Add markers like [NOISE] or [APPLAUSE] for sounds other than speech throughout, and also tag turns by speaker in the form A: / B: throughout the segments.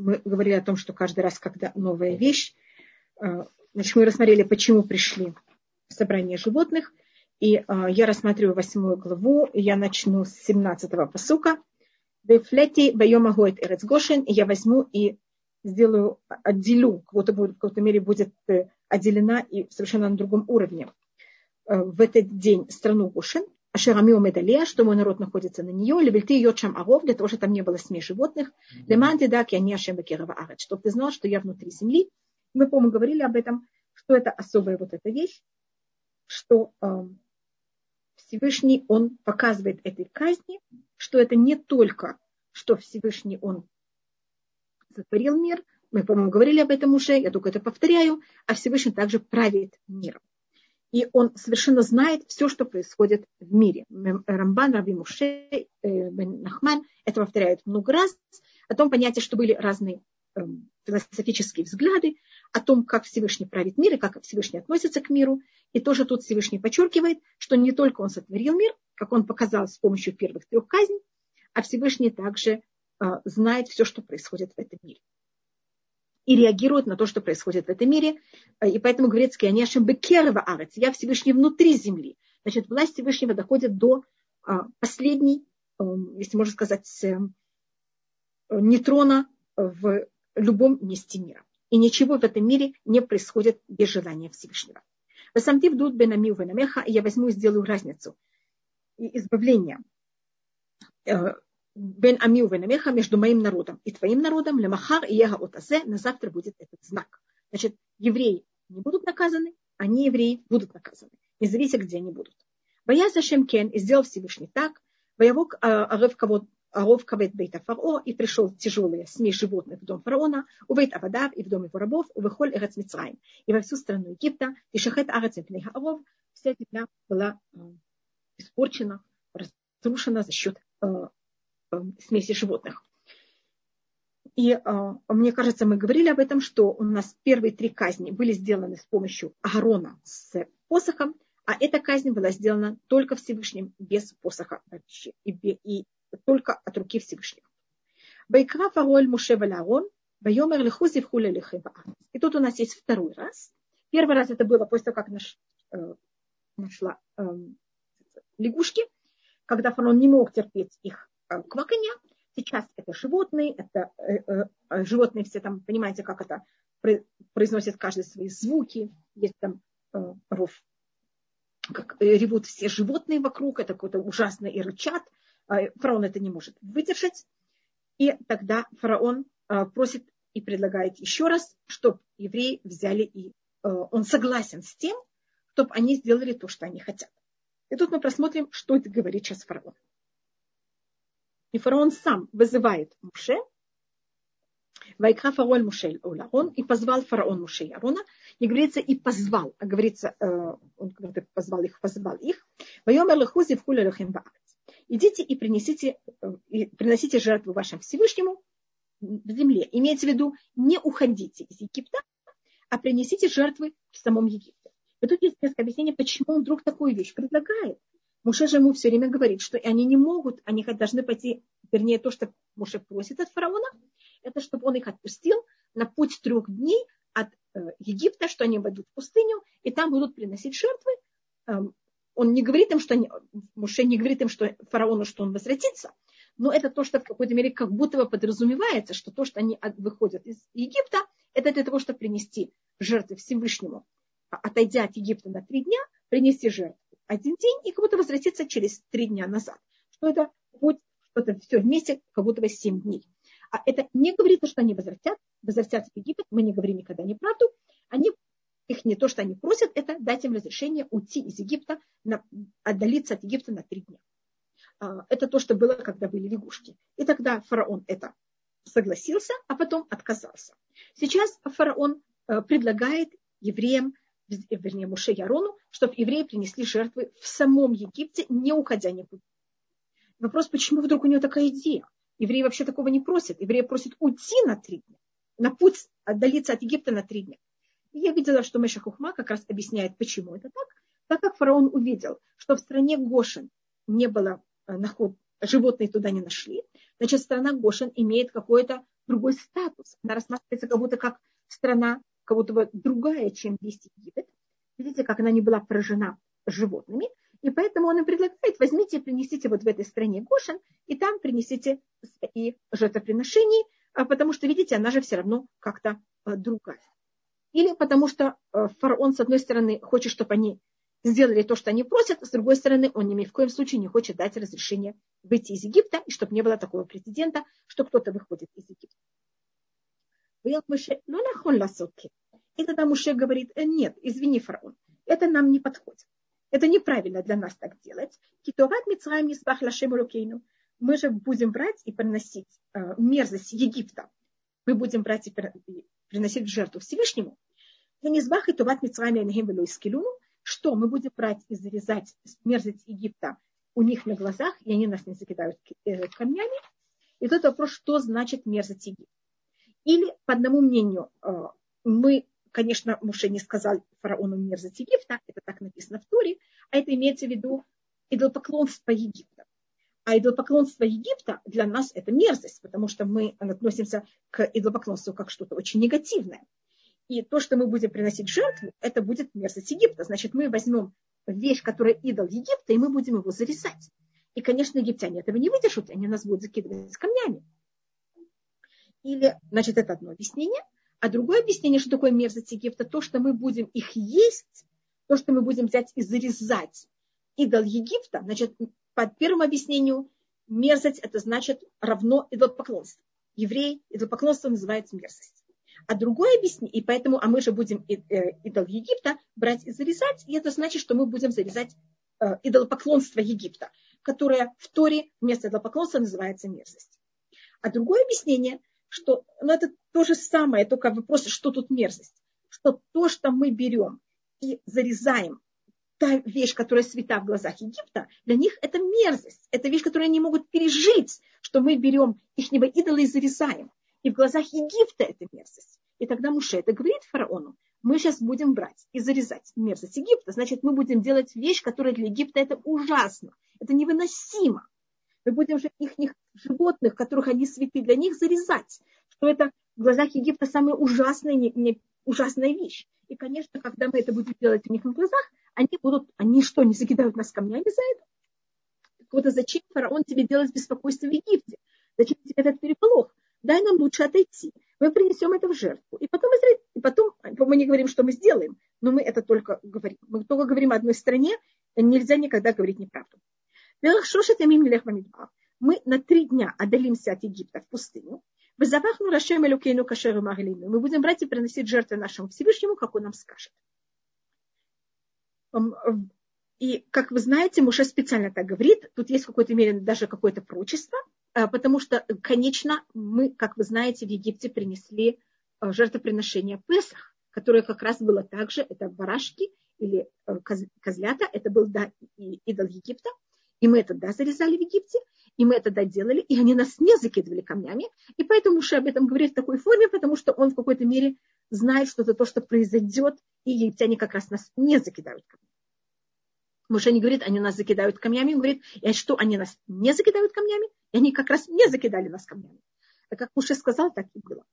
A: мы говорили о том, что каждый раз, когда новая вещь, э, значит, мы рассмотрели, почему пришли собрание животных. И э, я рассматриваю восьмую главу, я начну с 17-го посука. Бефлети байома гоет эрец я возьму и сделаю, отделю, в какой-то мере будет э, отделена и совершенно на другом уровне в этот день страну Гошен, Ашерамио Медалия, что мой народ находится на нее, Левельты ее чем Аров, для того, чтобы там не было смесь животных, Леманти Дак, я не Ашем Бекерова Арет, чтобы ты знал, что я внутри земли. Мы, по-моему, говорили об этом, что это особая вот эта вещь, что э, Всевышний, он показывает этой казни, что это не только, что Всевышний, он сотворил мир, мы, по-моему, говорили об этом уже, я только это повторяю, а Всевышний также правит миром и он совершенно знает все, что происходит в мире. Рамбан, Раби Муше, э, Нахман это повторяют много раз, о том понятии, что были разные эм, философические взгляды, о том, как Всевышний правит мир и как Всевышний относится к миру. И тоже тут Всевышний подчеркивает, что не только он сотворил мир, как он показал с помощью первых трех казней, а Всевышний также э, знает все, что происходит в этом мире и реагируют на то, что происходит в этом мире. И поэтому говорится, они ашем бекерва арец, я Всевышний внутри земли. Значит, власть Всевышнего доходит до а, последней, эм, если можно сказать, эм, нейтрона в любом месте мира. И ничего в этом мире не происходит без желания Всевышнего. Васамтив дуд бенамил венамеха, я возьму и сделаю разницу и избавление бен амил венамеха между моим народом и твоим народом, лемахар и ега отазе, на завтра будет этот знак. Значит, евреи не будут наказаны, а не евреи будут наказаны, независимо, где они будут. Бояз Ашем Кен и сделал Всевышний так, воевок Арев кого Аров Кавет Бейта Фаро, и пришел тяжелая смесь животных в дом фараона, у Бейт Авадав и в доме его рабов, у Вехоль Эрец Мицраим, и во всю страну Египта, и Шахет Арец Аров, вся земля была испорчена, разрушена за счет Эм, смеси животных. И э, мне кажется, мы говорили об этом, что у нас первые три казни были сделаны с помощью Аарона с посохом, а эта казнь была сделана только Всевышним, без посоха вообще, и, и только от руки Всевышнего. Байкра фароль Муше Валярон, Байомер Лехузи в И тут у нас есть второй раз. Первый раз это было после того, как наш, э, нашла э, лягушки, когда фараон не мог терпеть их Э, кваканье. Сейчас это животные, это э, э, животные все там, понимаете, как это произносят каждый свои звуки. Есть там э, ров, как ревут все животные вокруг, это какое-то ужасно и рычат. Фараон это не может выдержать. И тогда фараон просит и предлагает еще раз, чтобы евреи взяли и он согласен с тем, чтобы они сделали то, что они хотят. И тут мы просмотрим, что это говорит сейчас фараон. И фараон сам вызывает Муше, Вайкха фараон Муше Ларон, и позвал фараон Муше и Арона. Не говорится и позвал, а говорится, э, он когда позвал их, позвал их. Идите и принесите, э, и приносите жертву вашему Всевышнему в земле. Имеется в виду, не уходите из Египта, а принесите жертвы в самом Египте. И тут есть несколько объяснений, почему он вдруг такую вещь предлагает. Муше же ему все время говорит, что они не могут, они должны пойти, вернее, то, что Муше просит от фараона, это чтобы он их отпустил на путь трех дней от э, Египта, что они войдут в пустыню, и там будут приносить жертвы. Эм, он не говорит им, что они, Муше не говорит им, что фараону, что он возвратится, но это то, что в какой-то мере как будто бы подразумевается, что то, что они выходят из Египта, это для того, чтобы принести жертвы Всевышнему, а, отойдя от Египта на три дня, принести жертву один день и как будто возвратиться через три дня назад. Что это путь, что это все вместе, как будто бы семь дней. А это не говорит, что они возвратят, возвратятся в Египет, мы не говорим никогда неправду. Они, их не то, что они просят, это дать им разрешение уйти из Египта, на, отдалиться от Египта на три дня. А, это то, что было, когда были лягушки. И тогда фараон это согласился, а потом отказался. Сейчас фараон э, предлагает евреям вернее, Муше и Арону, чтобы евреи принесли жертвы в самом Египте, не уходя никуда. Вопрос, почему вдруг у него такая идея? Евреи вообще такого не просят. Евреи просят уйти на три дня, на путь отдалиться от Египта на три дня. И я видела, что Меша Хухма как раз объясняет, почему это так. Так как фараон увидел, что в стране Гошин не было э, наход, животные туда не нашли, значит, страна Гошин имеет какое-то другой статус. Она рассматривается как будто как страна, как будто бы другая, чем весь Египет. Видите, как она не была поражена животными. И поэтому он им предлагает, возьмите, принесите вот в этой стране Гошин, и там принесите свои жертвоприношения, а потому что, видите, она же все равно как-то э, другая. Или потому что э, фараон, с одной стороны, хочет, чтобы они сделали то, что они просят, с другой стороны, он ни в коем случае не хочет дать разрешение выйти из Египта, и чтобы не было такого прецедента, что кто-то выходит из Египта. И тогда Муше говорит, «Э, нет, извини, фараон, это нам не подходит. Это неправильно для нас так делать. Китоват Мицраем не спах лашему Мы же будем брать и приносить э, мерзость Египта. Мы будем брать и приносить в жертву Всевышнему. Низбах и Товат Мицраем что мы будем брать и зарезать мерзость Египта у них на глазах, и они нас не закидают э, камнями. И тут вопрос, что значит мерзость Египта. Или, по одному мнению, мы конечно, Муше не сказал фараону мерзость Египта, это так написано в Туре, а это имеется в виду идолопоклонство Египта. А идолопоклонство Египта для нас это мерзость, потому что мы относимся к идолопоклонству как что-то очень негативное. И то, что мы будем приносить жертву, это будет мерзость Египта. Значит, мы возьмем вещь, которая идол Египта, и мы будем его зарезать. И, конечно, египтяне этого не выдержат, они нас будут закидывать камнями. Или, значит, это одно объяснение – а другое объяснение, что такое мерзость Египта, то, что мы будем их есть, то, что мы будем взять и зарезать идол Египта, значит, по первому объяснению, мерзость это значит равно идолопоклонство. Еврей идолопоклонство называется мерзость. А другое объяснение, и поэтому, а мы же будем э, идол Египта брать и зарезать, и это значит, что мы будем зарезать э, идолопоклонство Египта, которое в Торе вместо идолопоклонства называется мерзость. А другое объяснение, что ну, это то же самое, только вопрос, что тут мерзость. Что то, что мы берем и зарезаем, та вещь, которая свята в глазах Египта, для них это мерзость. Это вещь, которую они могут пережить, что мы берем ихнего идола и зарезаем. И в глазах Египта это мерзость. И тогда Муше это говорит фараону, мы сейчас будем брать и зарезать мерзость Египта, значит, мы будем делать вещь, которая для Египта это ужасно, это невыносимо мы будем же их животных, которых они святы, для них зарезать, что это в глазах Египта самая ужасная, не, не, ужасная вещь. И, конечно, когда мы это будем делать у них на глазах, они будут, они что, не закидают нас камнями за это? Вот а зачем фараон тебе делает беспокойство в Египте? Зачем тебе этот переполох? Дай нам лучше отойти. Мы принесем это в жертву. И потом, и потом мы не говорим, что мы сделаем, но мы это только говорим. Мы только говорим одной стране, нельзя никогда говорить неправду. Мы на три дня отдалимся от Египта в пустыню. Мы будем брать и приносить жертвы нашему Всевышнему, как он нам скажет. И, как вы знаете, Муше специально так говорит, тут есть в какой-то мере даже какое-то прочество, а, потому что, конечно, мы, как вы знаете, в Египте принесли а, жертвоприношение Песах, которое как раз было также, это барашки или э, козлята, это был да, идол Египта, и мы это, да, зарезали в Египте, и мы это, да, делали, и они нас не закидывали камнями. И поэтому Муше об этом говорит в такой форме, потому что он в какой-то мере знает, что это то, что произойдет, и египтяне как раз нас не закидают камнями. Муше не говорит, они нас закидают камнями, он говорит, и что, они нас не закидают камнями? И они как раз не закидали нас камнями. А как Муше сказал, так и было.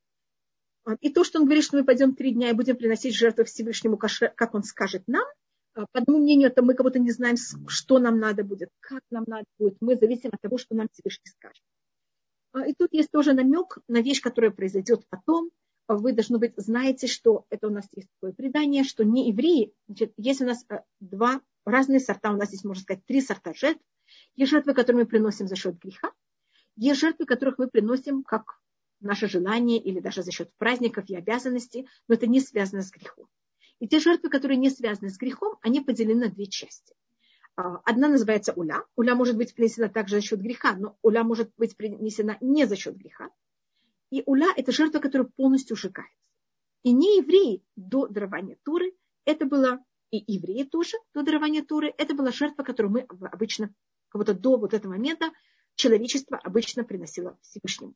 A: И то, что он говорит, что мы пойдем три дня и будем приносить жертву Всевышнему, как он скажет нам – а, по одному мнению, это мы как будто не знаем, что нам надо будет, как нам надо будет. Мы зависим от того, что нам Всевышний скажет. А, и тут есть тоже намек на вещь, которая произойдет потом. А, вы, должны быть, знаете, что это у нас есть такое предание, что не евреи, значит, есть у нас два разные сорта, у нас здесь, можно сказать, три сорта жертв. Есть жертвы, которые мы приносим за счет греха, есть жертвы, которых мы приносим как наше желание или даже за счет праздников и обязанностей, но это не связано с грехом. И те жертвы, которые не связаны с грехом, они поделены на две части. А, одна называется уля. Уля может быть принесена также за счет греха, но уля может быть принесена не за счет греха. И уля – это жертва, которая полностью сжигается. И не евреи до дарования Туры, это было и евреи тоже до дарования Туры, это была жертва, которую мы обычно, как будто до вот этого момента, человечество обычно приносило Всевышнему.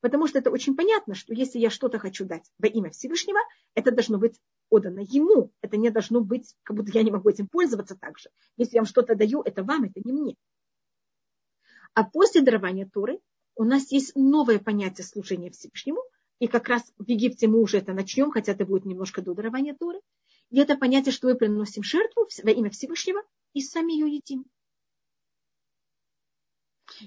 A: Потому что это очень понятно, что если я что-то хочу дать во имя Всевышнего, это должно быть отдано ему. Это не должно быть, как будто я не могу этим пользоваться так же. Если я вам что-то даю, это вам, это не мне. А после дарования Торы у нас есть новое понятие служения Всевышнему, и как раз в Египте мы уже это начнем, хотя это будет немножко до дарования Торы. И это понятие, что мы приносим жертву во имя Всевышнего и сами ее едим.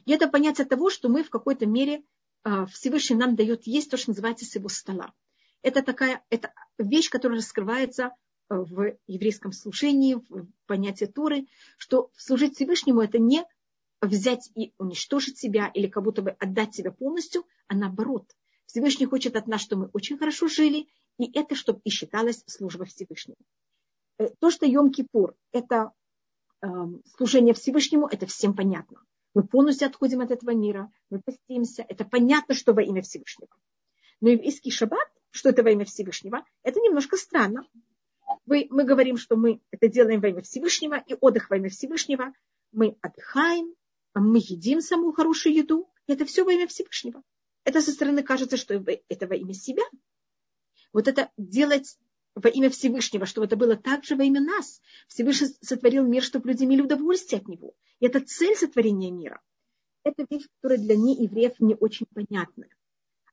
A: И это понятие того, что мы в какой-то мере а, Всевышний нам дает есть то, что называется с его стола. Это такая это вещь, которая раскрывается а, в еврейском служении, в понятии Торы, что служить Всевышнему это не взять и уничтожить себя или как будто бы отдать себя полностью, а наоборот. Всевышний хочет от нас, чтобы мы очень хорошо жили, и это, чтобы и считалось служба Всевышнему. Э, то, что Йом-Кипур – это э, служение Всевышнему, это всем понятно. Мы полностью отходим от этого мира, мы постимся. Это понятно, что во имя Всевышнего. Но еврейский шаббат, что это во имя Всевышнего, это немножко странно. Мы, мы говорим, что мы это делаем во имя Всевышнего, и отдых во имя Всевышнего. Мы отдыхаем, мы едим самую хорошую еду. Это все во имя Всевышнего. Это со стороны кажется, что это во имя себя. Вот это делать во имя Всевышнего, чтобы это было также во имя нас. Всевышний сотворил мир, чтобы люди имели удовольствие от него. И это цель сотворения мира. Это вещь, которая для неевреев не очень понятна.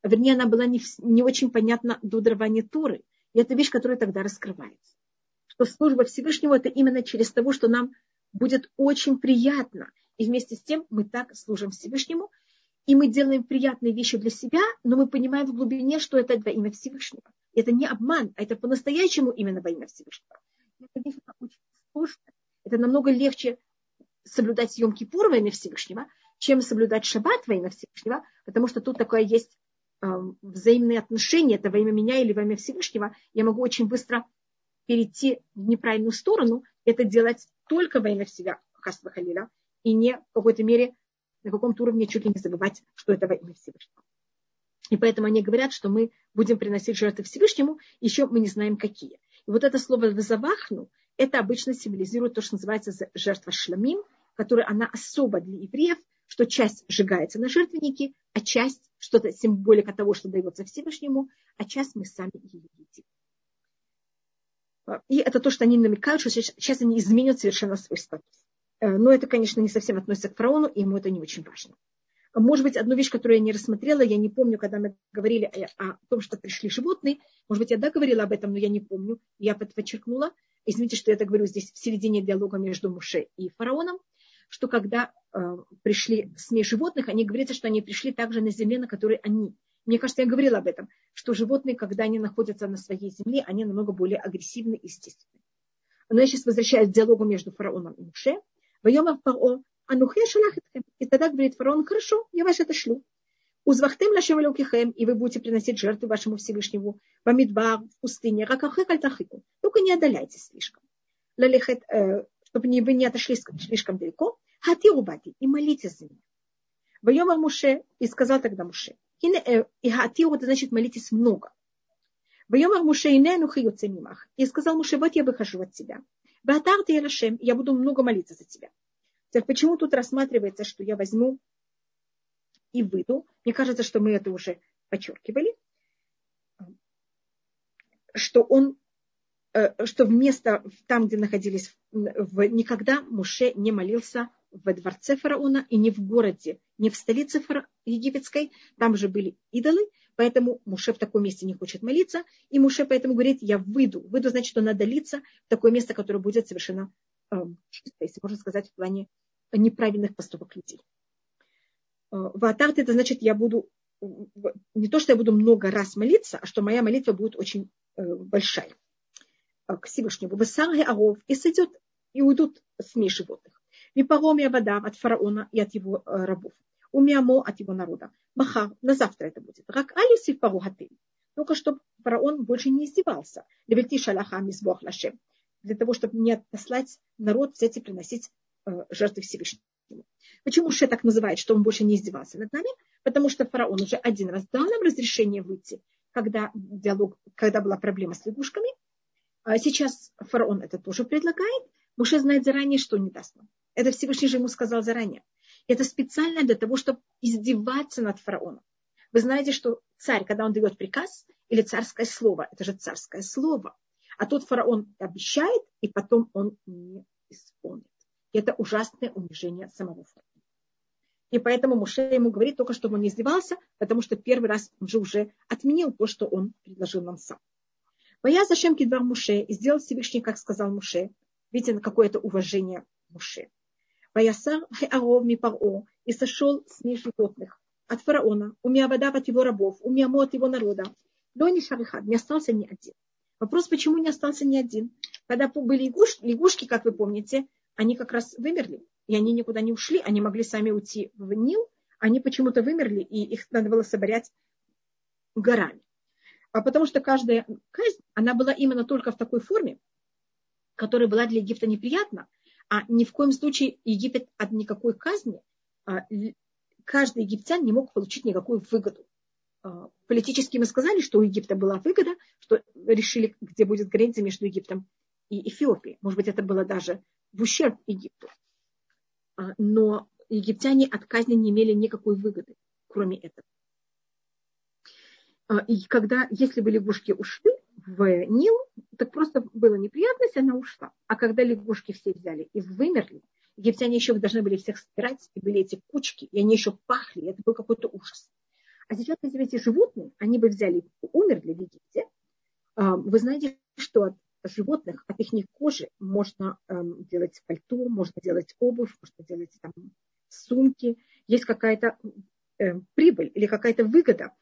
A: Вернее, она была не, не очень понятна до дарования Торы. И это вещь, которая тогда раскрывается. Что служба Всевышнего это именно через того, что нам будет очень приятно. И вместе с тем мы так служим Всевышнему. И мы делаем приятные вещи для себя, но мы понимаем в глубине, что это во имя Всевышнего. Это не обман, а это по-настоящему именно во имя Всевышнего. Это вещь очень сложная. Это намного легче соблюдать съем Кипур во имя Всевышнего, чем соблюдать шаббат во имя Всевышнего, потому что тут такое есть взаимные отношения, это во имя меня или во имя Всевышнего, я могу очень быстро перейти в неправильную сторону, это делать только во имя себя, Хасва Халиля, и не в какой-то мере на каком-то уровне чуть ли не забывать, что это во имя Всевышнего. И поэтому они говорят, что мы будем приносить жертвы Всевышнему, еще мы не знаем какие. И вот это слово «вазавахну» это обычно символизирует то, что называется жертва шламим, которая она особо для евреев, что часть сжигается на жертвеннике, а часть что-то символика того, что дается Всевышнему, а часть мы сами ее едим. И это то, что они намекают, что сейчас они изменят совершенно свой статус. Э, но это, конечно, не совсем относится к фараону, и ему это не очень важно. Может быть, одну вещь, которую я не рассмотрела, я не помню, когда мы говорили о, о том, что пришли животные. Может быть, я да говорила об этом, но я не помню. Я подчеркнула. Извините, что я это говорю здесь в середине диалога между Муше и фараоном, что когда э, пришли смесь животных, они говорят, что они пришли также на земле, на которой они. Мне кажется, я говорила об этом, что животные, когда они находятся на своей земле, они намного более агрессивны и естественны. Но я сейчас возвращаюсь к диалогу между фараоном и Муше. Воема Паро, Анухе шалахетхем. И тогда говорит фараон, хорошо, я вас это шлю. Узвахтем лашем лукихем, и вы будете приносить жертвы вашему Всевышнему. Бамидбар, в пустыне, ракахе кальтахику. Только не отдаляйтесь слишком. Э, чтобы не, вы не отошли слишком далеко. Хатиру бати, и молитесь за меня. Воема Муше, и сказал тогда Муше. Э, и хатиру, это значит молитесь много. Воема Муше, и не анухи мимах. И сказал Муше, вот я выхожу от тебя. Батар ты я буду много молиться за тебя. Так почему тут рассматривается, что я возьму и выйду? Мне кажется, что мы это уже подчеркивали, что он, что вместо там, где находились, в, никогда Муше не молился в дворце фараона и не в городе, не в столице фара, египетской, там же были идолы, поэтому Муше в таком месте не хочет молиться, и Муше поэтому говорит, я выйду. Выйду, значит, что надо литься в такое место, которое будет совершенно э, чисто, если можно сказать, в плане неправильных поступок людей. Э, Ватарт это значит, я буду не то, что я буду много раз молиться, а что моя молитва будет очень э, большая э, к Всевышнему. Высарги аров и сойдет, и уйдут смесь животных. И паром я вода от фараона и от его рабов. У Миамо от его народа. Махар, на завтра это будет. Рак алисив пару Только чтобы фараон больше не издевался. Левельти шалаха мизбох лашем. Для того, чтобы не отослать народ взять и приносить Э, жертвы Всевышнему. Почему Ше так называет, что он больше не издевался над нами? Потому что фараон уже один раз дал нам разрешение выйти, когда, диалог, когда была проблема с лягушками. А сейчас фараон это тоже предлагает. Муше знает заранее, что не даст нам. Это Всевышний же ему сказал заранее. Это специально для того, чтобы издеваться над фараоном. Вы знаете, что царь, когда он дает приказ, или царское слово, это же царское слово. А тот фараон обещает, и потом он не исполнит. Это ужасное унижение самого фараона. И поэтому Муше ему говорит только, чтобы он не издевался, потому что первый раз он же уже отменил то, что он предложил нам сам. Боя Зашем кидвар Муше, и сделал Всевышний, как сказал Муше. Видите, какое-то уважение Муше. Бояса Аров Мипаро, и сошел с них животных от фараона, у Миавада от его рабов, у Миамо от его народа. Но не шарихад, не остался ни один. Вопрос, почему не остался ни один? Когда были лягушки, лягушки, как вы помните, они как раз вымерли и они никуда не ушли, они могли сами уйти в Нил, они почему-то вымерли, и их надо было собирать горами. А потому что каждая казнь, она была именно только в такой форме, которая была для Египта неприятна, а ни в коем случае Египет от никакой казни, а, каждый египтян не мог получить никакую выгоду. А, политически мы сказали, что у Египта была выгода, что решили, где будет граница между Египтом и Эфиопией. Может быть, это было даже в ущерб Египту. А, но египтяне от казни не имели никакой выгоды, кроме этого. А, и когда, если бы лягушки ушли в Нил, так просто была неприятность, она ушла. А когда лягушки все взяли и вымерли, египтяне еще должны были всех собирать, и были эти кучки, и они еще пахли, это был какой-то ужас. А сейчас, если эти животные, они бы взяли, умерли в Египте, а, вы знаете, что от животных, от их кожи можно эм, делать пальто, можно делать обувь, можно делать там, сумки. Есть какая-то э, прибыль или какая-то выгода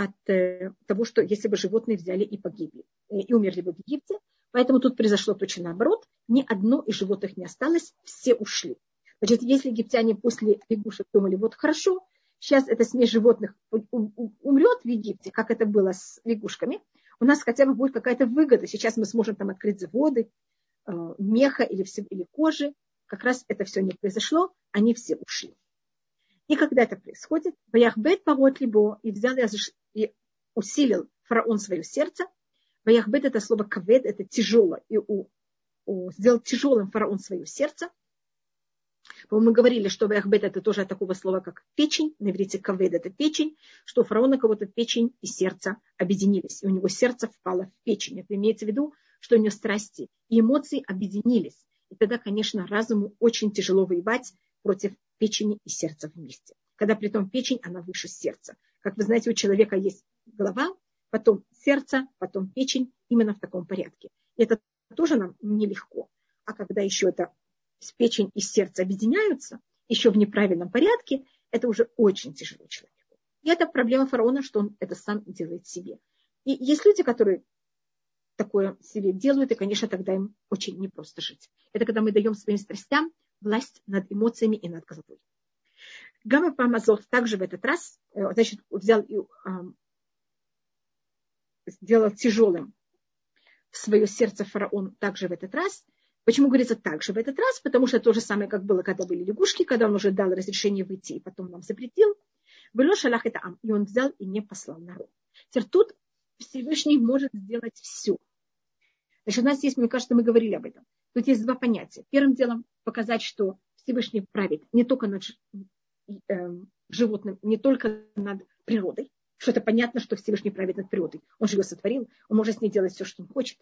A: от э, того, что если бы животные взяли и погибли, э, и умерли бы в Египте. Поэтому тут произошло точно наоборот. Ни одно из животных не осталось, все ушли. Значит, если египтяне после лягушек думали, вот хорошо, сейчас эта смесь животных умрет в Египте, как это было с лягушками, у нас хотя бы будет какая-то выгода. Сейчас мы сможем там открыть заводы, э, меха или, все, или кожи. Как раз это все не произошло, они все ушли. И когда это происходит, Ваяхбет порот либо и взял усилил фараон свое сердце. Ваяхбет это слово кавед, это тяжело, и у, у, сделал тяжелым фараон свое сердце. Мы говорили, что Ваяхбет это тоже от такого слова, как печень. На иврите кавед это печень, что у фараона кого-то печень и сердце объединились. И у него сердце впало в печень. Это имеется в виду, что у него страсти и эмоции объединились. И тогда, конечно, разуму очень тяжело воевать против печени и сердца вместе. Когда при том печень, она выше сердца. Как вы знаете, у человека есть голова, потом сердце, потом печень, именно в таком порядке. И это тоже нам нелегко. А когда еще это печень и сердце объединяются, еще в неправильном порядке, это уже очень тяжело человеку. И это проблема фараона, что он это сам делает себе. И есть люди, которые такое себе делают, и, конечно, тогда им очень непросто жить. Это когда мы даем своим страстям власть над эмоциями и над головой. Гамма Памазот также в этот раз э, значит, взял и сделал тяжелым в свое сердце фараон также в этот раз – Почему говорится так же в этот раз? Потому что то же самое, как было, когда были лягушки, когда он уже дал разрешение выйти и потом нам запретил. Было шалах это ам. И он взял и не послал народ. Теперь тут Всевышний может сделать все. Значит, у нас есть, мне кажется, мы говорили об этом. Тут есть два понятия. Первым делом показать, что Всевышний правит не только над э, животным, не только над природой, что это понятно, что Всевышний правит над природой. Он же ее сотворил, он может с ней делать все, что он хочет.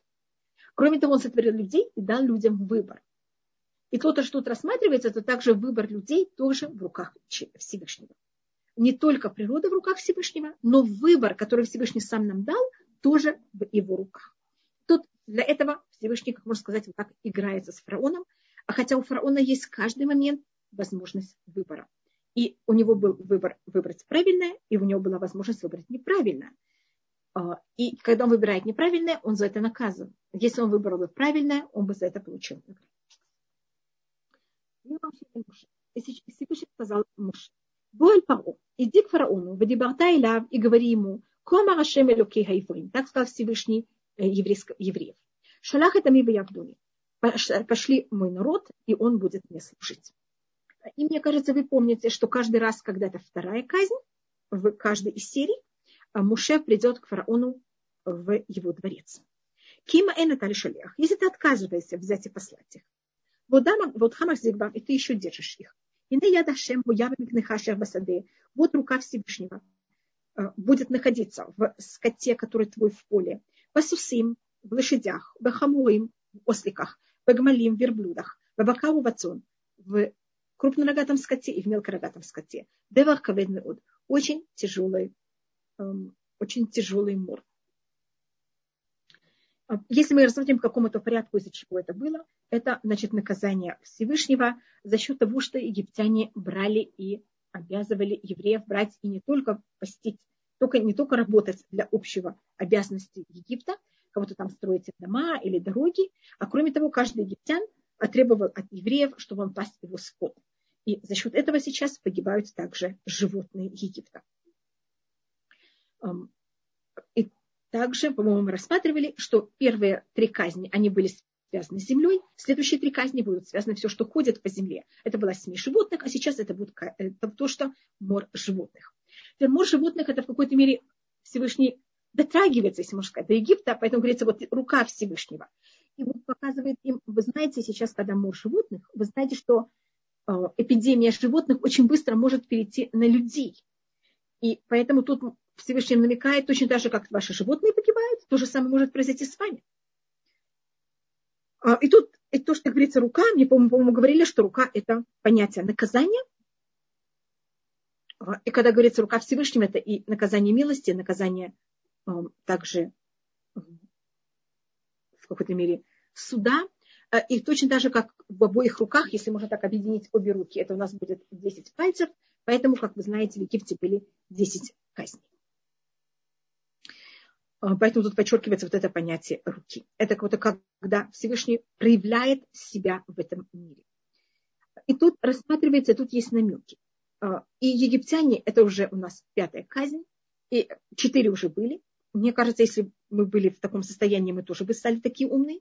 A: Кроме того, он сотворил людей и дал людям выбор. И то, что тут рассматривается, это также выбор людей тоже в руках Всевышнего. Не только природа в руках Всевышнего, но выбор, который Всевышний сам нам дал, тоже в его руках. Тут для этого Всевышний, как можно сказать, вот так играется с фараоном, а хотя у фараона есть каждый момент возможность выбора. И у него был выбор выбрать правильное, и у него была возможность выбрать неправильное. А, и когда он выбирает неправильное, он за это наказан. Если он выбрал бы правильное, он бы за это получил Всевышний сказал муж, Боль Паро, иди к фараону, Вадибарта Илав, и говори ему, Кома Рашем Элокей Хайфрим, так сказал Всевышний э, евреев. Шалах это ми Явдуни. Пошли мой народ, и он будет мне служить. И мне кажется, вы помните, что каждый раз, когда это вторая казнь, в каждой из серий, а Муше придет к фараону в его дворец. Кима энатали шалех. Если ты отказываешься взять и послать их, вот хамах зигбам, и ты еще держишь их. И не я дашем басаде. Вот рука Всевышнего э, будет находиться в скоте, который твой в поле, в сусим, в лошадях, в хамуим, в осликах, в гмалим, в верблюдах, в бакаву вацон, в крупнорогатом скоте и в мелкорогатом скоте. Девах каведный от. Очень тяжелый, эм, очень тяжелый мор. А, если мы рассмотрим по какому-то порядку, из-за чего это было, это значит наказание Всевышнего за счет того, что египтяне брали и обязывали евреев брать и не только постить, только, не только работать для общего обязанности Египта, кого-то там строить дома или дороги, а кроме того, каждый египтян требовал от евреев, чтобы он пасть его скот. И за счет этого сейчас погибают также животные Египта. И также, по-моему, мы рассматривали, что первые три казни, они были связаны с землей, следующие три казни будут связаны все, что ходит по земле. Это была смесь животных, а сейчас это будет это то, что мор животных. Мор животных это в какой-то мере Всевышний дотрагивается, если можно сказать, до Египта, поэтому говорится, вот рука Всевышнего. И вот показывает им, вы знаете, сейчас, когда мор животных, вы знаете, что э, эпидемия животных очень быстро может перейти на людей. И поэтому тут Всевышний намекает, точно так же, как ваши животные погибают, то же самое может произойти с вами. А, и тут и то, что говорится рука, мне, по-моему, говорили, что рука – это понятие наказания. А, и когда говорится рука Всевышнего, это и наказание милости, наказание также в какой-то мере суда. А, и точно так же, как в обоих руках, если можно так объединить обе руки, это у нас будет 10 пальцев. Поэтому, как вы знаете, в Египте были 10 казней. А, поэтому тут подчеркивается вот это понятие руки. Это как когда Всевышний проявляет себя в этом мире. И тут рассматривается, тут есть намеки. А, и египтяне, это уже у нас пятая казнь, и четыре уже были. Мне кажется, если мы были в таком состоянии, мы тоже бы стали такие умные.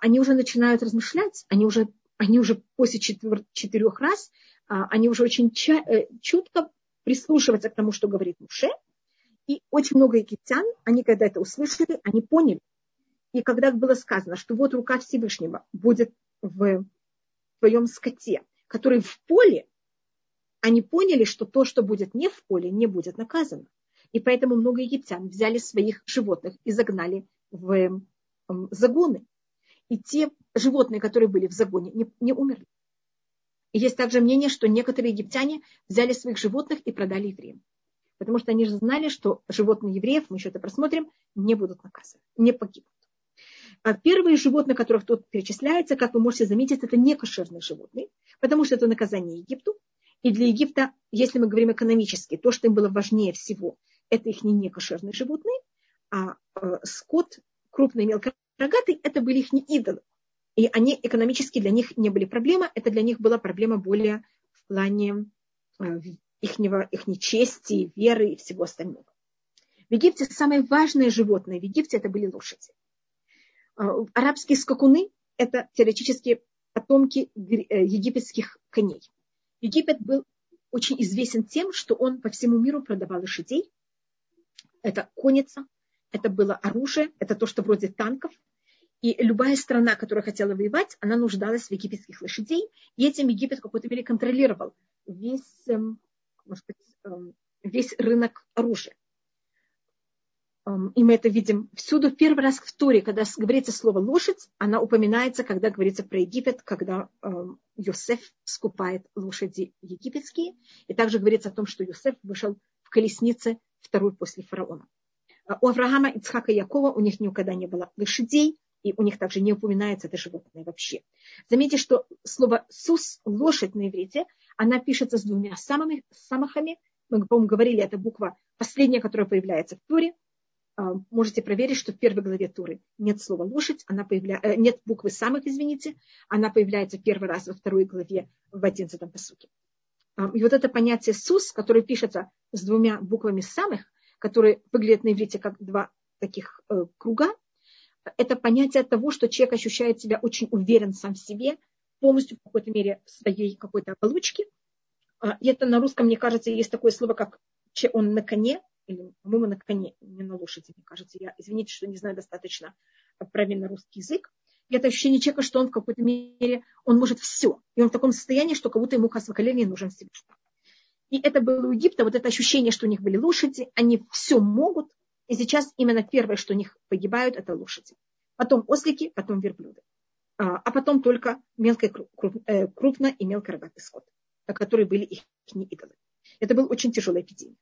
A: Они уже начинают размышлять, они уже, они уже после четвер, четырех раз, а, они уже очень э, четко прислушиваются к тому, что говорит Муше – и очень много египтян, они когда это услышали, они поняли. И когда было сказано, что вот рука Всевышнего будет в твоем скоте, который в поле, они поняли, что то, что будет не в поле, не будет наказано. И поэтому много египтян взяли своих животных и загнали в загоны. И те животные, которые были в загоне, не, не умерли. И есть также мнение, что некоторые египтяне взяли своих животных и продали евреям потому что они же знали, что животные евреев, мы еще это просмотрим, не будут наказаны, не погибнут. А первые животные, которых тут перечисляется, как вы можете заметить, это не кошерные животные, потому что это наказание Египту. И для Египта, если мы говорим экономически, то, что им было важнее всего, это их не некошерные животные, а э, скот, крупный мелкорогатый, это были их не идолы. И они экономически для них не были проблема, это для них была проблема более в плане э, ихнего, их чести, веры и всего остального. В Египте самое важное животное в Египте это были лошади. А, арабские скакуны – это теоретически потомки э, египетских коней. Египет был очень известен тем, что он по всему миру продавал лошадей. Это конница, это было оружие, это то, что вроде танков. И любая страна, которая хотела воевать, она нуждалась в египетских лошадей. И этим Египет в какой-то мере контролировал весь эм, может быть, эм, весь рынок оружия. Эм, и мы это видим всюду. Первый раз в Торе, когда говорится слово лошадь, она упоминается, когда говорится про Египет, когда Йосеф скупает лошади египетские. И также говорится о том, что Йосеф вышел в колеснице второй после фараона. А у Авраама, Ицхака и Якова у них никогда не было лошадей, и у них также не упоминается это животное вообще. Заметьте, что слово «сус» – лошадь на иврите, она пишется с двумя самыми, самахами. Мы, по-моему, говорили, это буква последняя, которая появляется в Туре. А, можете проверить, что в первой главе Туры нет слова лошадь, она появля... Э, нет буквы самых, извините, она появляется первый раз во второй главе в одиннадцатом посуке. А, и вот это понятие «сус», которое пишется с двумя буквами самых, которые выглядят на иврите как два таких э, круга, это понятие того, что человек ощущает себя очень уверен сам в себе, полностью в какой-то мере в своей какой-то оболочке. А, и это на русском, мне кажется, есть такое слово, как он на коне, или, по-моему, на коне, не на лошади, мне кажется. Я, извините, что не знаю достаточно правильно русский язык. И это ощущение человека, что он в какой-то мере, он может все. И он в таком состоянии, что как будто ему хасвакале нужен Всевышний. И это было у Египта, вот это ощущение, что у них были лошади, они все могут. И сейчас именно первое, что у них погибают, это лошади. Потом ослики, потом верблюды. а, а потом только мелко, э, крупно и мелко рогатый скот, которые были их идолы. Это был очень тяжелая эпидемия.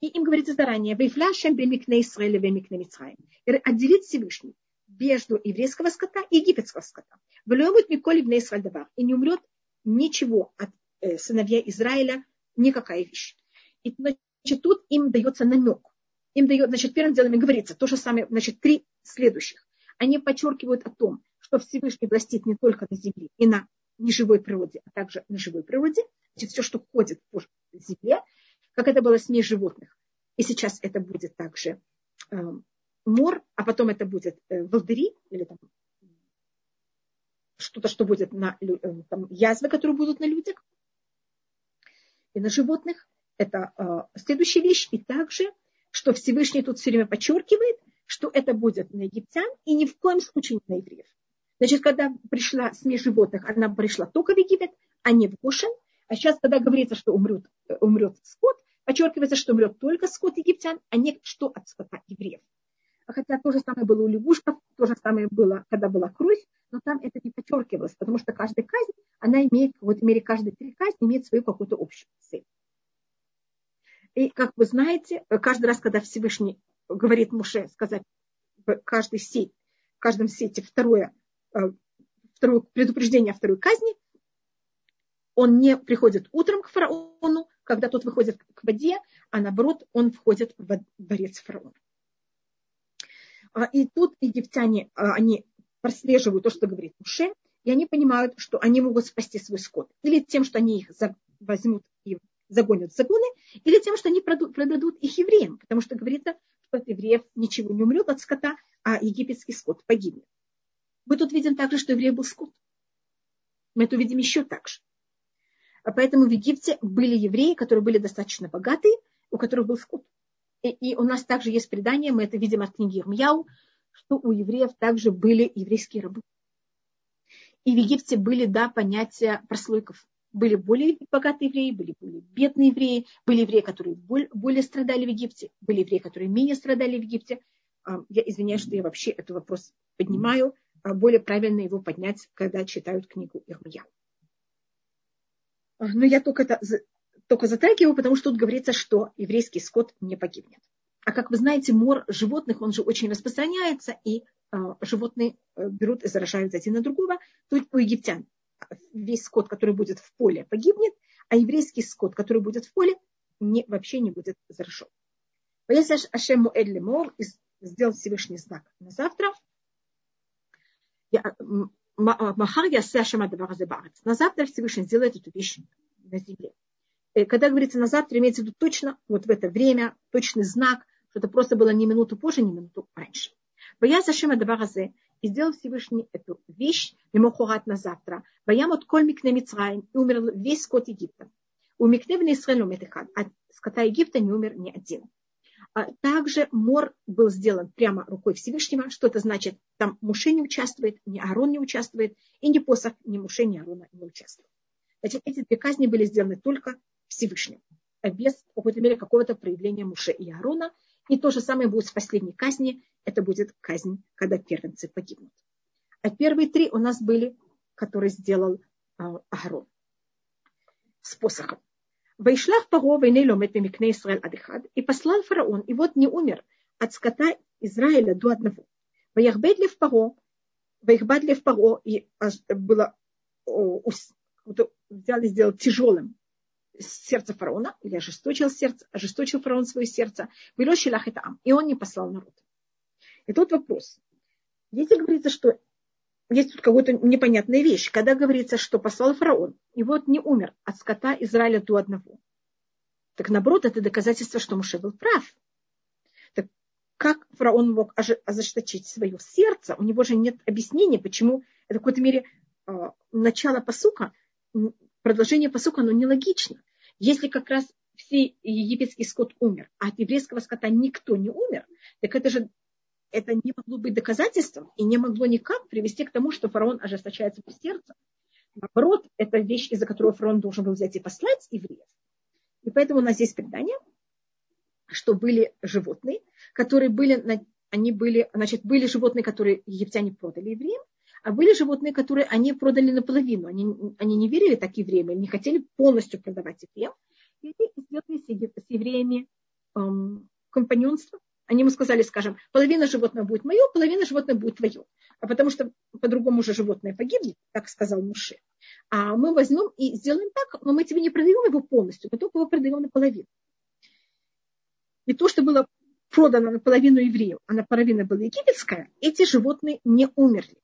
A: И им говорится заранее, «Вейфляшем бемикне Исраэля бемикне Мицраем». Отделить Всевышний между еврейского скота и египетского скота. «Влюбит Миколи в Исраэль И не умрет ничего от э, сыновья Израиля, никакая вещь. И значит, тут им дается намек. Им дает, значит, первым делом говорится то же самое, значит, три следующих. Они подчеркивают о том, что Всевышний властит не только на земле и на неживой природе, а также на живой природе. Значит, все, что ходит по земле, как это было смесь животных. И сейчас это будет также э, мор, а потом это будет э, волдыри или там что-то, что будет на э, там, язвы, которые будут на людях и на животных. Это э, следующая вещь. И также, что Всевышний тут все время подчеркивает, что это будет на египтян и ни в коем случае не на евреев. Значит, когда пришла смесь животных, она пришла только в Египет, а не в Гошин. А сейчас, когда говорится, что умрет, э, умрет скот, подчеркивается, что умрет только скот египтян, а не что от скота евреев. А хотя то же самое было у лягушков, то же самое было, когда была кровь, но там это не подчеркивалось, потому что каждая казнь, она имеет, в какой-то мере каждая три казни имеет свою какую-то общую цель. И, как вы знаете, каждый раз, когда Всевышний говорит Муше сказать в каждой сети, в каждом сете второе, э, второе предупреждение о второй казни, он не приходит утром к фараону, когда тот выходит к воде, а наоборот, он входит в дворец фараона. А, и тут египтяне, а, они прослеживают то, что говорит Муше, и они понимают, что они могут спасти свой скот. Или тем, что они их возьмут и загонят в загоны, или тем, что они продадут их евреям, потому что говорится, что от евреев ничего не умрет от скота, а египетский скот погибнет. Мы тут видим также, что еврей был скот. Мы это видим еще так же. А поэтому в Египте были евреи, которые были достаточно богатые, у которых был скот. И, и у нас также есть предание, мы это видим от книги Ирмьяу, что у евреев также были еврейские рабы. И в Египте были, да, понятия прослойков. Были более богатые евреи, были более бедные евреи, были евреи, которые более страдали в Египте, были евреи, которые менее страдали в Египте. А, я извиняюсь, что я вообще этот вопрос поднимаю. А более правильно его поднять, когда читают книгу Ирмьяу. Но я только, только затрагиваю, потому что тут говорится, что еврейский скот не погибнет. А как вы знаете, мор животных, он же очень распространяется, и э, животные э, берут и заражают один на другого. Тут у египтян весь скот, который будет в поле, погибнет, а еврейский скот, который будет в поле, не, вообще не будет заражен. Поясняешь Ашему Эдли Мор, сделал Всевышний знак на завтра. Махар я Ашема На завтра Всевышний сделает эту вещь на земле. Э, когда говорится на завтра, имеется в виду точно вот в это время, точный знак, что это просто было не минуту позже, не минуту раньше. Боя Зашима Даваразе и сделал Всевышний эту вещь, мимохурат на завтра. Боям от коль микне Мицраим, и умер весь скот Египта. У микне в Израилю метыхан, а скота Египта не умер ни один. А также мор был сделан прямо рукой Всевышнего. Что это значит? Там Муше не участвует, ни Аарон не участвует, и ни посох, ни Муше, ни Аарона не участвует. Значит, эти две казни были сделаны только Всевышним, без в какой-то мере какого-то проявления Муше и Аарона. И то же самое будет в последней казни. Это будет казнь, когда первенцы погибнут. А первые три у нас были, которые сделал а, Аарон с посохом. Вайшлах Паро войны ломет мимикне Израиль адыхад. И послал фараон, и вот не умер от скота Израиля до одного. Ваяхбед ли в Паро, Ваяхбад ли в Паро, и было взял и сделал тяжелым сердце фараона, или ожесточил сердце, ожесточил фараон свое сердце, вылещилах это ам, и он не послал народ. И тут вопрос. Если говорится, что есть тут какая-то непонятная вещь, когда говорится, что послал фараон, и вот не умер от скота Израиля до одного, так наоборот, это доказательство, что Муше был прав. Так как фараон мог ожесточить свое сердце? У него же нет объяснения, почему это в какой-то мере а, начало посука – продолжение посука, оно нелогично. Если как раз все египетский скот умер, а от еврейского скота никто не умер, так это же это не могло быть доказательством и не могло никак привести к тому, что фараон ожесточается в сердце. Наоборот, это вещь, из-за которой фараон должен был взять и послать евреев. И поэтому у нас есть предание, что были животные, которые были, они были, значит, были животные, которые египтяне продали евреям, А были животные, которые они продали наполовину. Они, они не верили так евреям, не хотели полностью продавать евреям. И они сделали с евреями эм, компаньонство. Они ему сказали, скажем, половина животного будет мое, половина животного будет твое. А потому что по-другому уже животное погибнет, так сказал Муше. А мы возьмем и сделаем так, но мы тебе не продаем его полностью, мы только его продаем наполовину. И то, что было продано наполовину евреев, а наполовину было египетское, эти животные не умерли.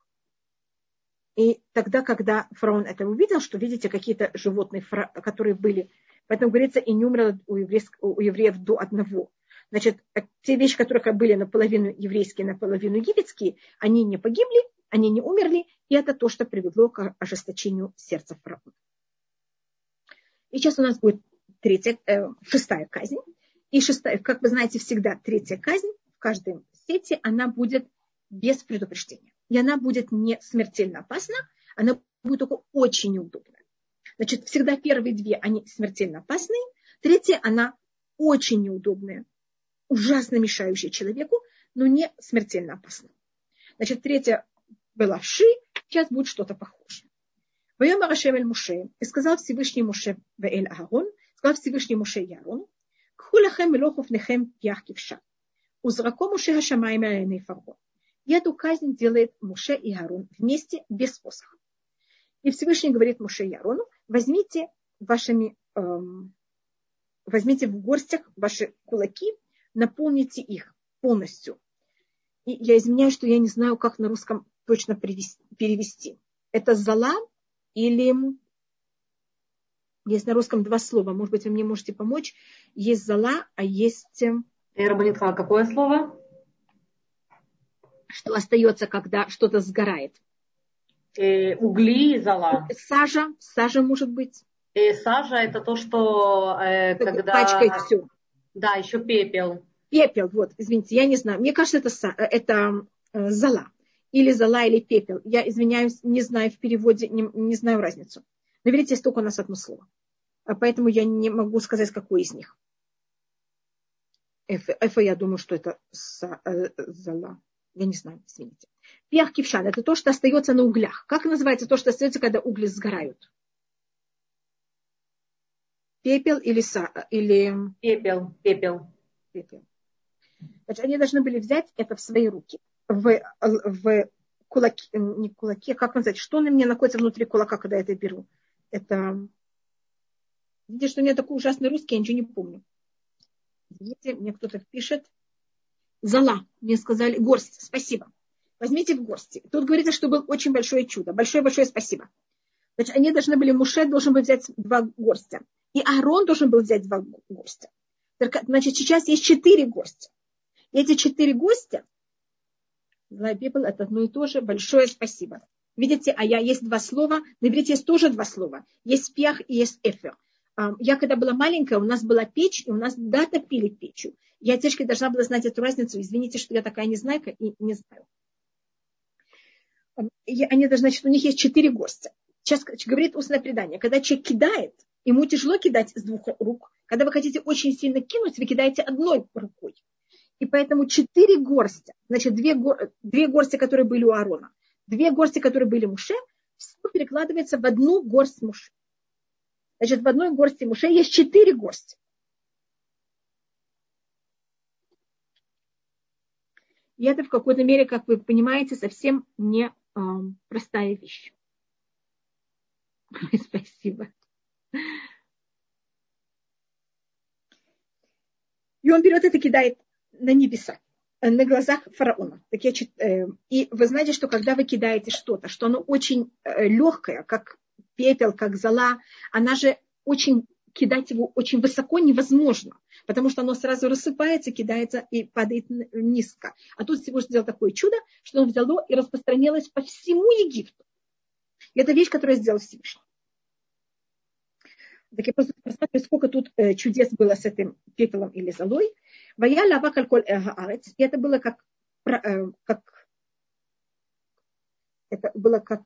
A: И тогда, когда фараон это увидел, что, видите, какие-то животные, которые были, поэтому говорится, и не умерло у, у евреев до одного. Значит, э, те вещи, которые были наполовину еврейские, наполовину египетские, они не погибли, они не умерли, и это то, что привело к ожесточению сердца фараона. И сейчас у нас будет третья, э, шестая казнь. И шестая, как вы знаете, всегда третья казнь в каждой сети, она будет без предупреждения и она будет не смертельно опасна, она будет только очень неудобна. Значит, всегда первые две, они смертельно опасные. Третья, она очень неудобная, ужасно мешающая человеку, но не смертельно опасна. Значит, третья была Ши, сейчас будет что-то похожее. Воема Рашем эль Муше, и сказал Всевышний Муше в Аарон, сказал Всевышний Муше Ярон, Аарон, кху лахем мелохов нехем пьях Узраком Муше хашамай мэлэнэй фархон. И эту казнь делает Муше и Арон вместе без посоха. И Всевышний говорит Муше и Арону, возьмите вашими, эм, возьмите в горстях ваши кулаки, наполните их полностью. И я извиняюсь, что я не знаю, как на русском точно перевести. Это зала или есть на русском два слова. Может быть, вы мне можете помочь. Есть зала, а есть...
B: Рабанитха, а какое слово?
A: Что остается, когда что-то сгорает.
B: Э, угли и зала.
A: Сажа. Сажа может быть.
B: Э, сажа это то, что э, когда...
A: Пачкает все.
B: Да, еще пепел.
A: Пепел, вот, извините, я не знаю. Мне кажется, это, это э, зала. Или зала, или пепел. Я извиняюсь, не знаю в переводе, не, не знаю разницу. Но видите, есть только у нас одно слово. А поэтому я не могу сказать, какой из них. Эфа, я думаю, что это э, зала. Я не знаю, извините. Пьях кившан – это то, что остается на углях. Как называется то, что остается, когда угли сгорают? Пепел или са, или...
B: Пепел, пепел.
A: Пепел. Значит, они должны были взять это в свои руки, в, в кулаки, не кулаки, а как назвать, что на мне находится внутри кулака, когда я это беру? это... Видите, что у меня такой ужасный русский, я ничего не помню. Видите, мне кто-то пишет. Зала, мне сказали, горсть, спасибо. Возьмите в горсти. Тут говорится, что было очень большое чудо. Большое-большое спасибо. Значит, они должны были, Муше должен был взять два горстя. И Аарон должен был взять два горстя. Значит, сейчас есть четыре гостя. И эти четыре гостя, Злая Библ, это одно и то же. Большое спасибо. Видите, а я есть два слова. На иврите есть тоже два слова. Есть пьях и есть эфер. Я когда была маленькая, у нас была печь, и у нас да, топили печью. Я девочка должна была знать эту разницу. Извините, что я такая незнайка и не знаю. Они должны, значит, у них есть четыре гостя. Сейчас говорит устное предание. Когда человек кидает, ему тяжело кидать с двух рук. Когда вы хотите очень сильно кинуть, вы кидаете одной рукой. И поэтому четыре горстя, значит, две, две горсти, которые были у Аарона, две горсти, которые были Муше, все перекладывается в одну горсть Муше. Значит, в одной горсти Муше есть четыре горсти. И это в какой-то мере, как вы понимаете, совсем не э, простая вещь. Спасибо. И он берет это, кидает на небеса на глазах фараона. Так я, э, и вы знаете, что когда вы кидаете что-то, что оно очень э, легкое, как пепел, как зола, она же очень кидать его очень высоко невозможно, потому что оно сразу рассыпается, кидается и падает низко. А тут всего сделал такое чудо, что оно взяло и распространилось по всему Египту. И это вещь, которую сделал Всевышний. Так я просто посмотрю, сколько тут э, чудес было с этим пепелом или золой. Вая лава кальколь аарец. И это было как, э, как это было как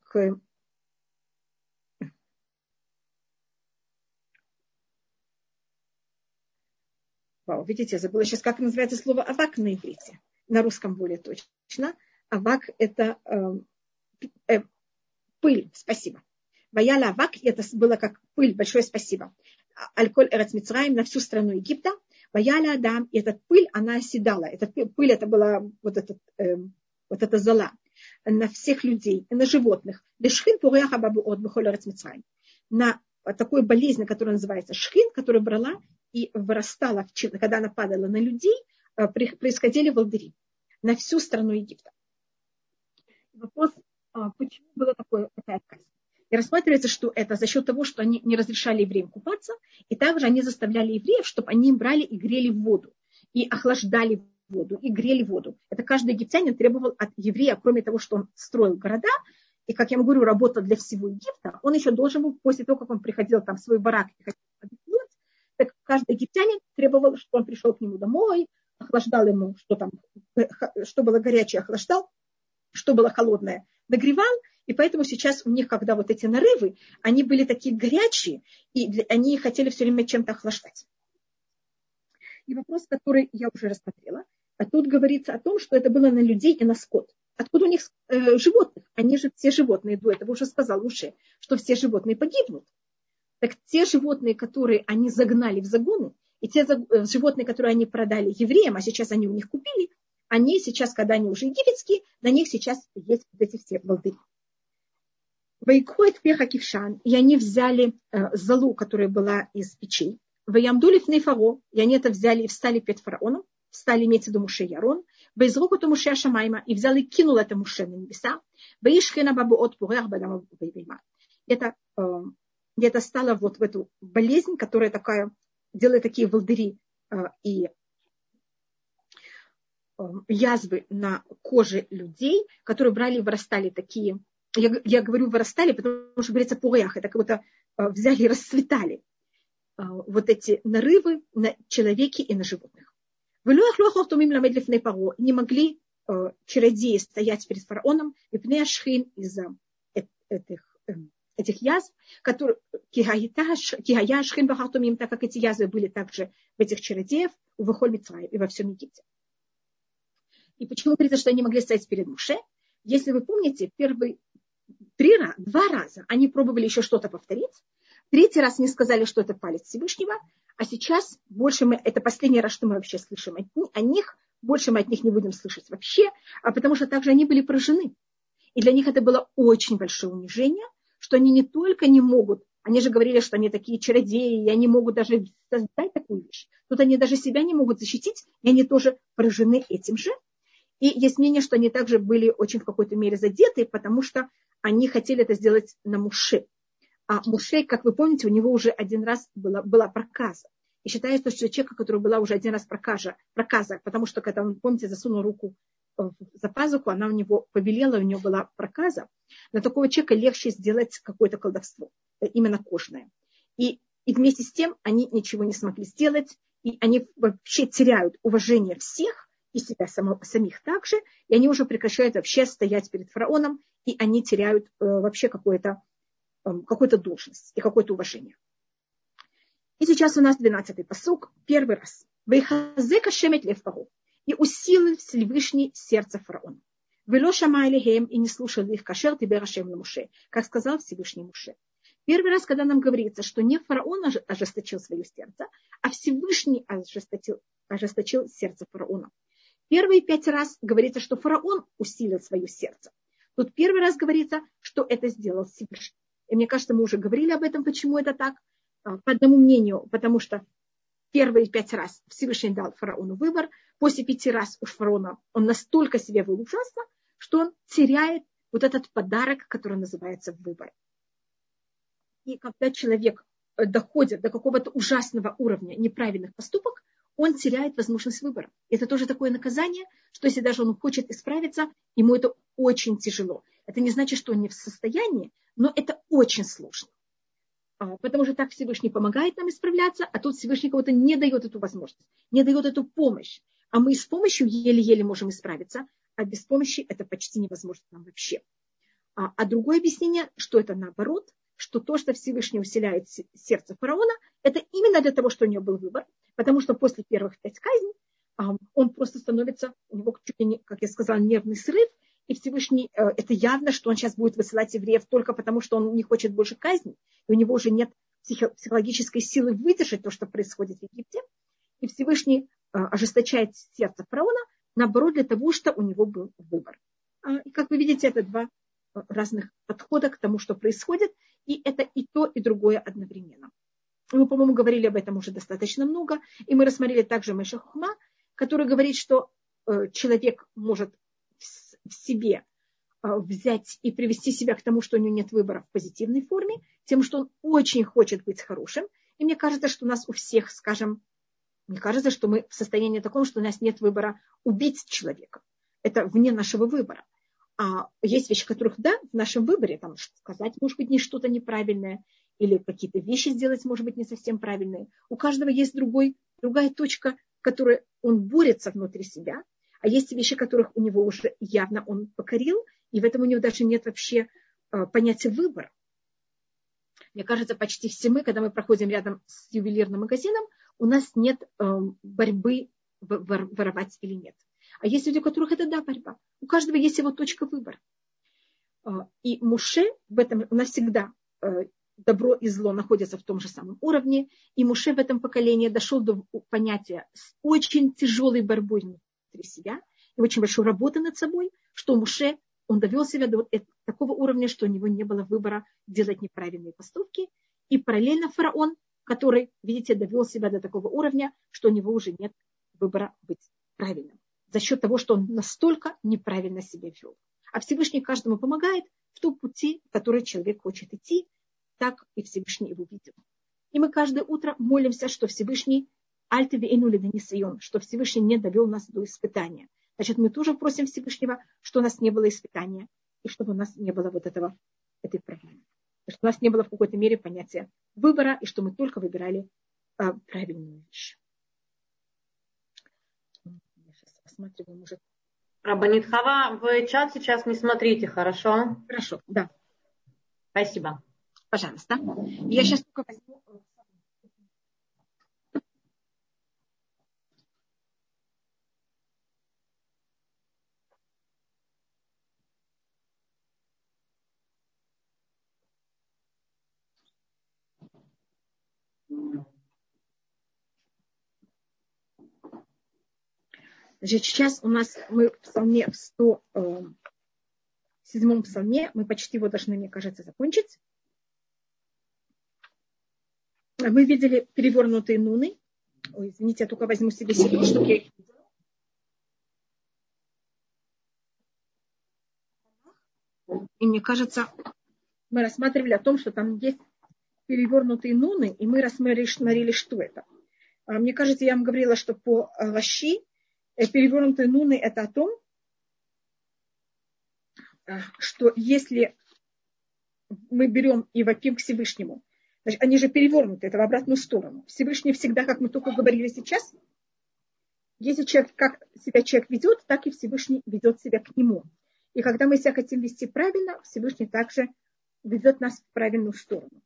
A: Вау, видите, я забыла сейчас, как называется слово авак на иврите. На русском более точно. Авак – это э, э, пыль, спасибо. Ваяла Авак, это было как пыль, большое спасибо. Альколь Эрец на всю страну Египта. Ваяла Адам, и эта пыль, она оседала. Эта пыль, это была вот, этот, э, вот эта зола на всех людей, на животных. Лешхин Пуреха Бабу от. На такой болезнь, которая называется шхин, которая брала и вырастала, когда она падала на людей, э, происходили волдыри на всю страну Египта. Вопрос, а, почему была такое, такая казнь? И рассматривается, что это за счет того, что они не разрешали евреям купаться, и также они заставляли евреев, чтобы они брали и грели воду, и охлаждали воду, и грели воду. Это каждый египтянин требовал от еврея, кроме того, что он строил города, и, как я говорю, работал для всего Египта, он еще должен был, после того, как он приходил там в свой барак и хотел каждый египтянин требовал, чтобы он пришел к нему домой, охлаждал ему, что там, э, что было горячее, охлаждал, что было холодное, нагревал, и поэтому сейчас у них, когда вот эти нарывы, они были такие горячие, и они хотели все время чем-то охлаждать. И вопрос, который я уже рассмотрела, а тут говорится о том, что это было на людей и на скот. Откуда у них э, животных? Они же все животные до этого уже сказал Уше, что все животные погибнут. Так те животные, которые они загнали в загоны, и те э, животные, которые они продали евреям, а сейчас они у них купили, они сейчас, когда они уже египетские, на них сейчас есть вот эти все волдыри. Вайкхоет пеха кившан, и они взяли э, залу, которая была из печей. Ваямдули фаро, и они это взяли и встали перед фараоном, встали иметь в виду Муше Ярон, без рук это Муше Шамайма, и взял и кинул это Муше на небеса, Ваишхина бабу от пурях бадама Это, э, это стало вот в эту болезнь, которая такая, делает такие волдыри э, и э, язвы на коже людей, которые брали и вырастали такие, я, я говорю вырастали, потому что говорится пурях, это как будто взяли и расцветали вот эти нарывы на человеке и на животных. Не могли э, чародеи стоять перед фараоном, и пнеашхин из-за этих, эм, этих язв, которые так как эти язвы были также в этих чародеев, в Вахоль Митраев и во всем Египте. И почему говорится, что они могли стоять перед Муше? Если вы помните, первые три два раза они пробовали еще что-то повторить, третий раз не сказали, что это палец Всевышнего, а сейчас больше мы, это последний раз, что мы вообще слышим о них, больше мы от них не будем слышать вообще, а потому что также они были поражены. И для них это было очень большое унижение, что они не только не могут, они же говорили, что они такие чародеи, и они могут даже создать такую вещь. Тут они даже себя не могут защитить, и они тоже поражены этим же. И есть мнение, что они также были очень в какой-то мере задеты, потому что они хотели это сделать на Муше. А Мушей, как вы помните, у него уже один раз была, была проказа. И считается, что человека, который была уже один раз проказа, проказа, потому что когда он, помните, засунул руку за пазуху, она у него побелела, у него была проказа. На такого человека легче сделать какое-то колдовство, э, именно кожное. И, и вместе с тем они ничего не смогли сделать, и они вообще теряют уважение всех, и себя само, самих также, и они уже прекращают вообще стоять перед фараоном, и они теряют э, вообще какое-то Эм, какую-то должность и какое-то уважение. И сейчас у нас 12-й посук, первый раз. Вейхазека шемет. И усилил Всевышний сердце фараона. Вело шамайлихем и не слушал их кашер тебе рашем на Муше, как сказал Всевышний Муше. Первый раз, когда нам говорится, что не фараон ожесточил свое сердце, а Всевышний ожесточил, ожесточил сердце фараона. Первые пять раз говорится, что фараон усилил свое сердце. Тут первый раз говорится, что это сделал Всевышний. И мне кажется, мы уже говорили об этом, почему это так. А, по одному мнению, потому что первые пять раз Всевышний дал фараону выбор. После пяти раз уж фараона он настолько себе ужасно, что он теряет вот этот подарок, который называется выбор. И когда человек э, доходит до какого-то ужасного уровня неправильных поступок, он теряет возможность выбора. Это тоже такое наказание, что если даже он хочет исправиться, ему это очень тяжело. Это не значит, что он не в состоянии, но это очень сложно. А, потому что так Всевышний помогает нам исправляться, а тут Всевышний кого-то не дает эту возможность, не дает эту помощь. А мы с помощью еле-еле можем исправиться, а без помощи это почти невозможно нам вообще. А, а другое объяснение, что это наоборот, что то, что Всевышний усиляет сердце фараона, это именно для того, что у него был выбор, потому что после первых пять казней он просто становится, у него, как я сказала, нервный срыв, и Всевышний, э, это явно, что он сейчас будет высылать евреев только потому, что он не хочет больше казни, и у него уже нет психологической силы выдержать то, что происходит в Египте. И Всевышний э, ожесточает сердце фараона, наоборот, для того, что у него был выбор. А, и как вы видите, это два э, разных подхода к тому, что происходит, и это и то, и другое одновременно. Мы, по-моему, говорили об этом уже достаточно много, и мы рассмотрели также Мэша Хухма, который говорит, что человек может в себе а, взять и привести себя к тому, что у него нет выбора в позитивной форме, тем, что он очень хочет быть хорошим. И мне кажется, что у нас у всех, скажем, мне кажется, что мы в состоянии таком, что у нас нет выбора убить человека. Это вне нашего выбора. А есть вещи, которых, да, в нашем выборе, там, сказать, может быть, не что-то неправильное, или какие-то вещи сделать, может быть, не совсем правильные. У каждого есть другой, другая точка, которой он борется внутри себя, а есть вещи, которых у него уже явно он покорил, и в этом у него даже нет вообще э, понятия выбора. Мне кажется, почти все мы, когда мы проходим рядом с ювелирным магазином, у нас нет эм, борьбы воровать или нет. А есть люди, у которых это да, борьба. У каждого есть его точка выбора. Э, и Муше в этом у нас всегда э, добро и зло находятся в том же самом уровне. И Муше в этом поколении дошел до понятия с очень тяжелой борьбой себя и очень большой работы над собой, что Муше, он довел себя до такого уровня, что у него не было выбора делать неправильные поступки. И параллельно фараон, который, видите, довел себя до такого уровня, что у него уже нет выбора быть правильным. За счет того, что он настолько неправильно себя вел. А Всевышний каждому помогает в том пути, в который человек хочет идти, так и Всевышний его видел. И мы каждое утро молимся, что Всевышний Альтеви Энули Денисайон, что Всевышний не довел нас до испытания. Значит, мы тоже просим Всевышнего, что у нас не было испытания, и чтобы у нас не было вот этого, этой проблемы. Чтобы у нас не было в какой-то мере понятия выбора, и что мы только выбирали а, правильную вещь. Я сейчас посматриваю, может...
B: Рабанитхава, в чат сейчас не смотрите, хорошо?
A: Хорошо, да.
B: Спасибо.
A: Пожалуйста. Я сейчас только возьму Значит, сейчас у нас мы в псалме в 107 эм, псалме, мы почти его должны, мне кажется, закончить. Мы видели перевернутые нуны. Ой, извините, я только возьму себе седло, чтобы я их видела. И мне кажется, мы рассматривали о том, что там есть перевернутые нуны, и мы рассмотрели, что это. А, мне кажется, я вам говорила, что по Лащи э, перевернутые нуны это о том, а, что если мы берем и вопим к Всевышнему, значит, они же перевернуты, это в обратную сторону. Всевышний всегда, как мы только говорили сейчас, если человек, как себя человек ведет, так и Всевышний ведет себя к нему. И когда мы себя хотим вести правильно, Всевышний также ведет нас в правильную сторону.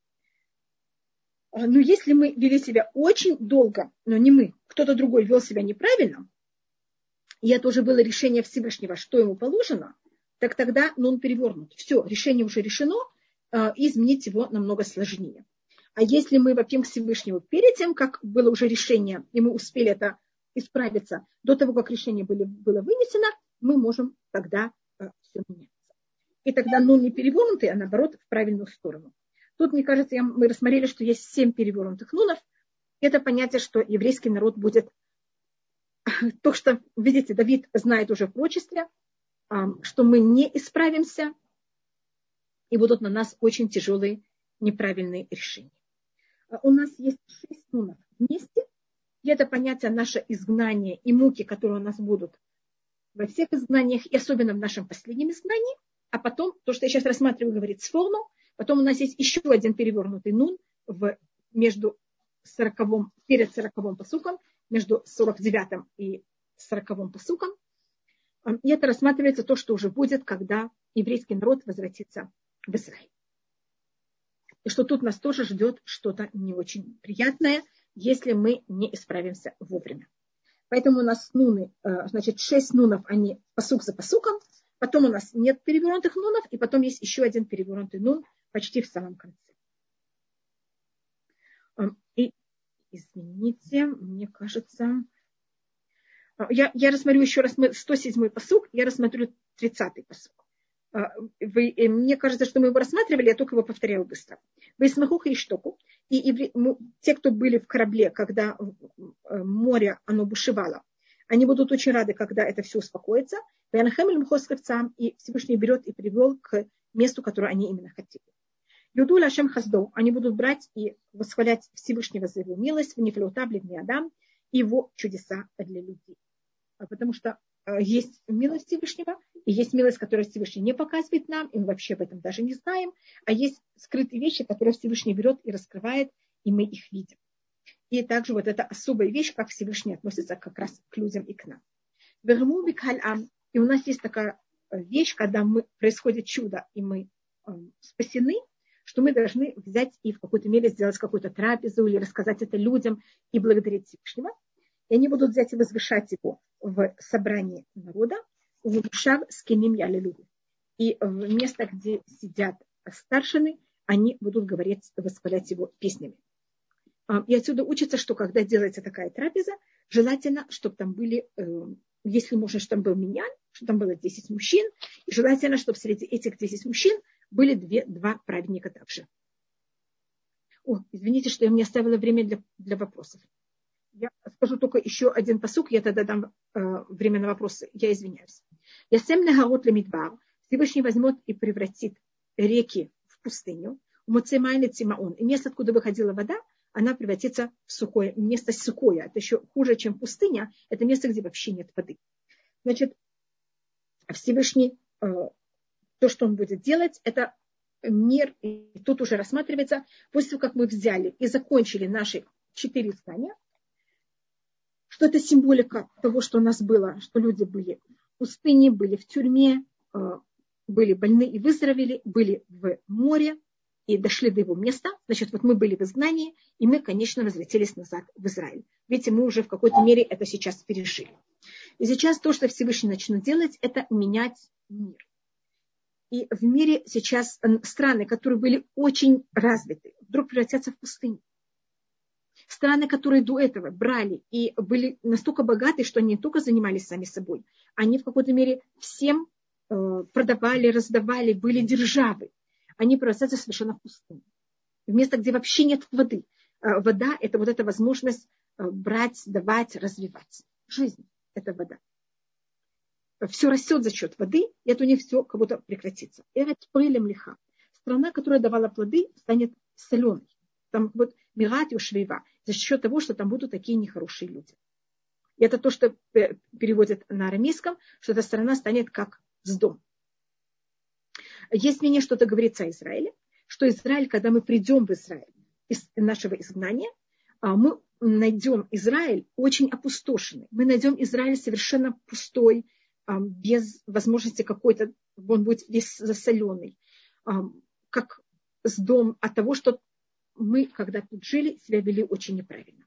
A: А, но если мы вели себя очень долго, но не мы, кто-то другой вел себя неправильно, и это уже было решение Всевышнего, что ему положено, так тогда ну, он перевернут. Все, решение уже решено, а, и изменить его намного сложнее. А если мы вопим к Всевышнему перед тем, как было уже решение, и мы успели это исправиться, до того, как решение были, было вынесено, мы можем тогда э, все меняться. И тогда ну не перевернутый, а наоборот в правильную сторону. Тут, мне кажется, мы рассмотрели, что есть семь перевернутых нунов. Это понятие, что еврейский народ будет... [LAUGHS] То, что, видите, Давид знает уже в прочестве, что мы не исправимся, и будут на нас очень тяжелые неправильные решения. А у нас есть шесть нунов вместе, и это понятие наше изгнание и муки, которые у нас будут во всех изгнаниях, и особенно в нашем последнем изгнании, а потом, то, что я сейчас рассматриваю, говорит сфорну, Потом у нас есть еще один перевернутый нун в, между 40, перед сороковым посуком, между 49 и 40 посуком. И это рассматривается то, что уже будет, когда еврейский народ возвратится в Израиль. И что тут нас тоже ждет что-то не очень приятное, если мы не исправимся вовремя. Поэтому у нас нуны, э, значит, шесть нунов, они посук за посуком, Потом у нас нет перевернутых нунов, и потом есть еще один перевернутый нун почти в самом конце. И, извините, мне кажется, я, я рассмотрю еще раз 107-й посук, я рассмотрю 30-й посук. Вы, мне кажется, что мы его рассматривали, я только его повторяю быстро. Вы смехуха и штоку. И евре... те, кто были в корабле, когда э, море оно бушевало, они будут очень рады, когда это все успокоится. И Всевышний берет и привел к месту, которое они именно хотели. Юду Лашем Хаздо, они будут брать и восхвалять Всевышнего за его милость, в Нефлеутабле, в Адам, его чудеса для людей. А потому что э, есть милость Всевышнего, и есть милость, которую Всевышний не показывает нам, и мы вообще об этом даже не знаем, а есть скрытые вещи, которые Всевышний берет и раскрывает, и мы их видим. И также вот эта особая вещь, как Всевышний относится как раз к людям и к нам. И у нас есть такая э, вещь, когда мы, происходит чудо, и мы э, спасены, что мы должны взять и в какой-то мере сделать какую-то трапезу или рассказать это людям и благодарить Всевышнего. И они будут взять и возвышать его в собрании народа, в Мушав с Киним Ялилугу. И в место, где сидят старшины, они будут говорить, восхвалять его песнями. А, и отсюда учится, что когда делается такая трапеза, желательно, чтобы там были, э, если можно, чтобы там был меня, чтобы там было 10 мужчин, и желательно, чтобы среди этих 10 мужчин были две, два праведника также. О, извините, что я мне оставила время для, для вопросов. Я скажу только еще один посук, я тогда дам э, время на вопросы. Я извиняюсь. Я сем нагарот лемидбар. Всевышний возьмет и превратит реки в пустыню. Муцемайны цимаон. И место, откуда выходила вода, она превратится в сухое место сухое. Это еще хуже, чем пустыня. Это место, где вообще нет воды. Значит, Всевышний, э, то, что он будет делать, это мир, и тут уже рассматривается, после того, как мы взяли и закончили наши четыре знания, что это символика того, что у нас было, что люди были в пустыне, были в тюрьме, э, были больны и выздоровели, были в море, и дошли до его места, значит, вот мы были в изгнании, и мы, конечно, возвратились назад в Израиль. Видите, мы уже в какой-то мере это сейчас пережили. И сейчас то, что Всевышний начнет делать, это менять мир. И в мире сейчас страны, которые были очень развиты, вдруг превратятся в пустыню. Страны, которые до этого брали и были настолько богаты, что они не только занимались сами собой, они в какой-то мере всем э, продавали, раздавали, были державы они превратятся совершенно в пустыню. В место, где вообще нет воды. А, вода – это вот эта возможность а, брать, давать, развивать. Жизнь – это вода. Все растет за счет воды, и это у них все как будто прекратится. Это пылем лиха. Страна, которая давала плоды, станет соленой. Там вот мирать швейва за счет того, что там будут такие нехорошие люди. И это то, что переводят на арамейском, что эта страна станет как сдом. Есть мнение, что это говорится о Израиле, что Израиль, когда мы придем в Израиль из нашего изгнания, а, мы найдем Израиль очень опустошенный. Мы найдем Израиль совершенно пустой, без возможности какой-то, он будет весь засоленный, а, как с дом от того, что мы, когда тут жили, себя вели очень неправильно.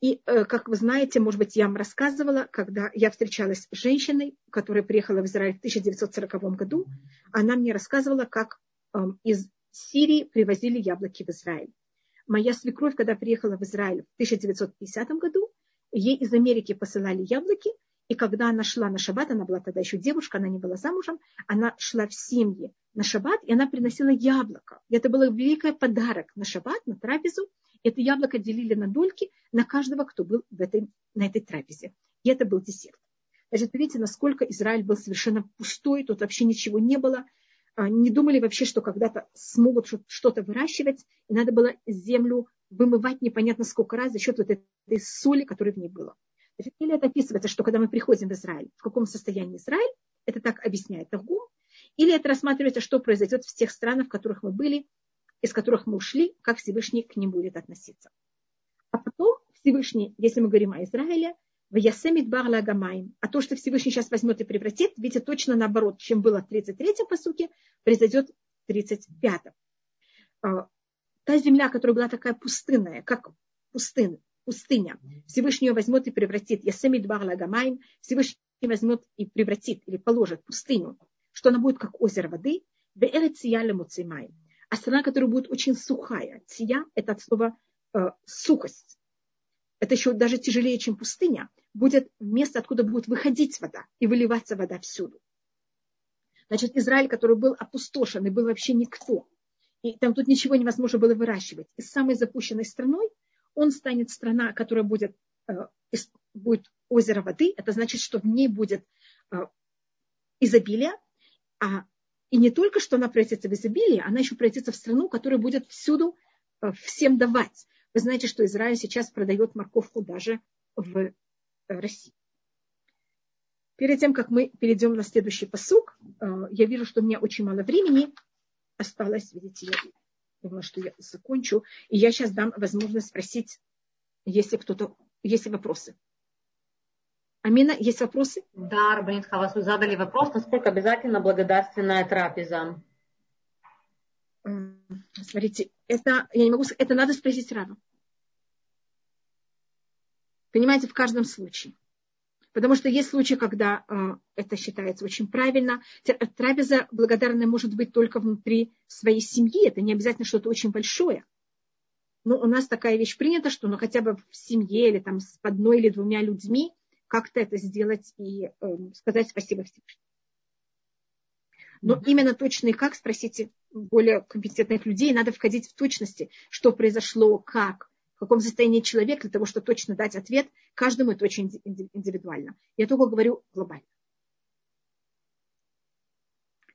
A: И, э, как вы знаете, может быть, я вам рассказывала, когда я встречалась с женщиной, которая приехала в Израиль в 1940 году, она мне рассказывала, как эм, из Сирии привозили яблоки в Израиль. Моя свекровь, когда приехала в Израиль в 1950 году, ей из Америки посылали яблоки, и когда она шла на шаббат, она была тогда еще девушка, она не была замужем, она шла в семьи на шаббат, и она приносила яблоко. И это был великий подарок на шаббат, на трапезу, это яблоко делили на дольки на каждого, кто был в этой, на этой трапезе. И это был десерт. Значит, видите, насколько Израиль был совершенно пустой, тут вообще ничего не было. А, не думали вообще, что когда-то смогут что-то выращивать, и надо было землю вымывать непонятно сколько раз за счет вот этой соли, которая в ней была. Значит, это описывается, что когда мы приходим в Израиль, в каком состоянии Израиль, это так объясняет Таргум, или это рассматривается, что произойдет в тех странах, в которых мы были, из которых мы ушли, как Всевышний к ним будет относиться. А потом Всевышний, если мы говорим о Израиле, в Ясемит Барла Гамаем. А то, что Всевышний сейчас возьмет и превратит, видите, точно наоборот, чем было в 33-м посуке, произойдет в 35-м. А, та земля, которая была такая пустынная, как пустынь, пустыня, Всевышний ее возьмет и превратит. Ясемит Барла Гамаем. Всевышний возьмет и превратит или положит пустыню, что она будет как озеро воды, а страна, которая будет очень сухая. Ция – это от слова э, сухость. Это еще даже тяжелее, чем пустыня. Будет место, откуда будет выходить вода и выливаться вода всюду. Значит, Израиль, который был опустошен и был вообще никто, и там тут ничего невозможно было выращивать. И самой запущенной страной он станет страна, которая будет, э, будет озеро воды. Это значит, что в ней будет э, изобилие. А, и не только, что она превратится в изобилие, она еще превратится в страну, которая будет всюду э, всем давать. Вы знаете, что Израиль сейчас продает морковку даже в России. Перед тем, как мы перейдем на следующий посук, я вижу, что у меня очень мало времени осталось, видите, я думаю, что я закончу. И я сейчас дам возможность спросить, если кто-то, есть вопросы. Амина, есть вопросы?
B: Да, Рабанит Хавас, вы задали вопрос, насколько обязательно благодарственная трапеза?
A: Смотрите, это, я не могу сказать, это надо спросить рано. Понимаете, в каждом случае. Потому что есть случаи, когда э, это считается очень правильно. Трапеза благодарная может быть только внутри своей семьи. Это не обязательно что-то очень большое. Но у нас такая вещь принята, что ну, хотя бы в семье или там с одной или двумя людьми как-то это сделать и э, сказать спасибо Всевышнему. Но mm-hmm. именно точно и как, спросите более компетентных людей, надо входить в точности, что произошло, как, каком состоянии человек, для того, чтобы точно дать ответ, каждому это очень индивидуально. Я только говорю глобально.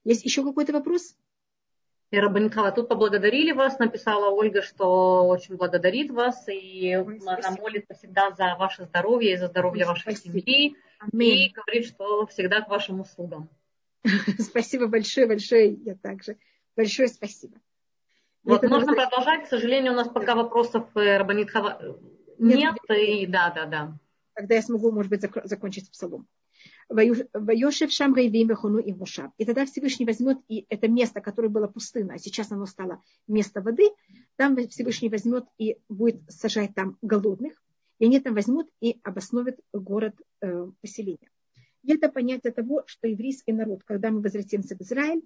A: Есть еще какой-то вопрос?
B: И Рабанитхава, тут поблагодарили вас, написала Ольга, что очень благодарит вас, и Ой, она молится всегда за ваше здоровье и за здоровье Ой, вашей спасибо. семьи, Аминь. и говорит, что всегда к вашим услугам. [LAUGHS]
A: Спасибо большое, большое, я также. Большое спасибо.
B: Вот это можно может... продолжать. К сожалению, у нас пока вопросов э, Рабанит Хава нет. нет и да, да, да.
A: Тогда я смогу, может быть, закончить псалом. Вайошев Шам Рейвим Вехуну и. И тогда Всевышний возьмет и это место, которое было пустынно, а сейчас оно стало место воды, там Всевышний возьмет и будет сажать там голодных, и они там возьмут и обосновят город э, поселения. И это понятие того, что еврейский народ, когда мы возвратимся в Израиль,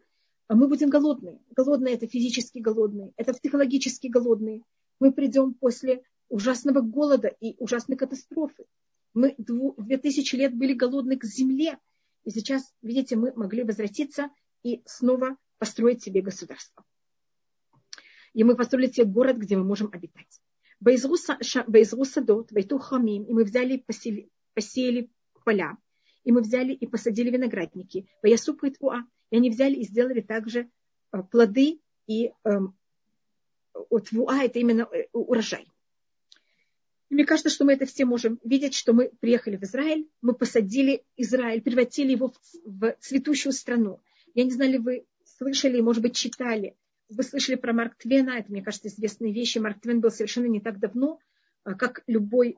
A: мы будем голодные. Голодные – это физически голодные, это психологически голодные. Мы придем после ужасного голода и ужасной катастрофы. Мы две тысячи лет были голодны к земле. И сейчас, видите, мы могли возвратиться и снова построить себе государство. И мы построили себе город, где мы можем обитать. Боизру садот, вайту хамим, и мы взяли, посели, посеяли поля, и мы взяли и посадили виноградники. Ваясу уа, и они взяли и сделали также э, плоды и эм, от вуа это именно э, урожай. И мне кажется, что мы это все можем видеть, что мы приехали в Израиль, мы посадили Израиль, превратили его в цветущую страну. Я не знаю, ли вы слышали, может быть, читали. Вы слышали про Марк Твена, это, мне кажется, известные вещи. Марк Твен был совершенно не так давно, э, как любой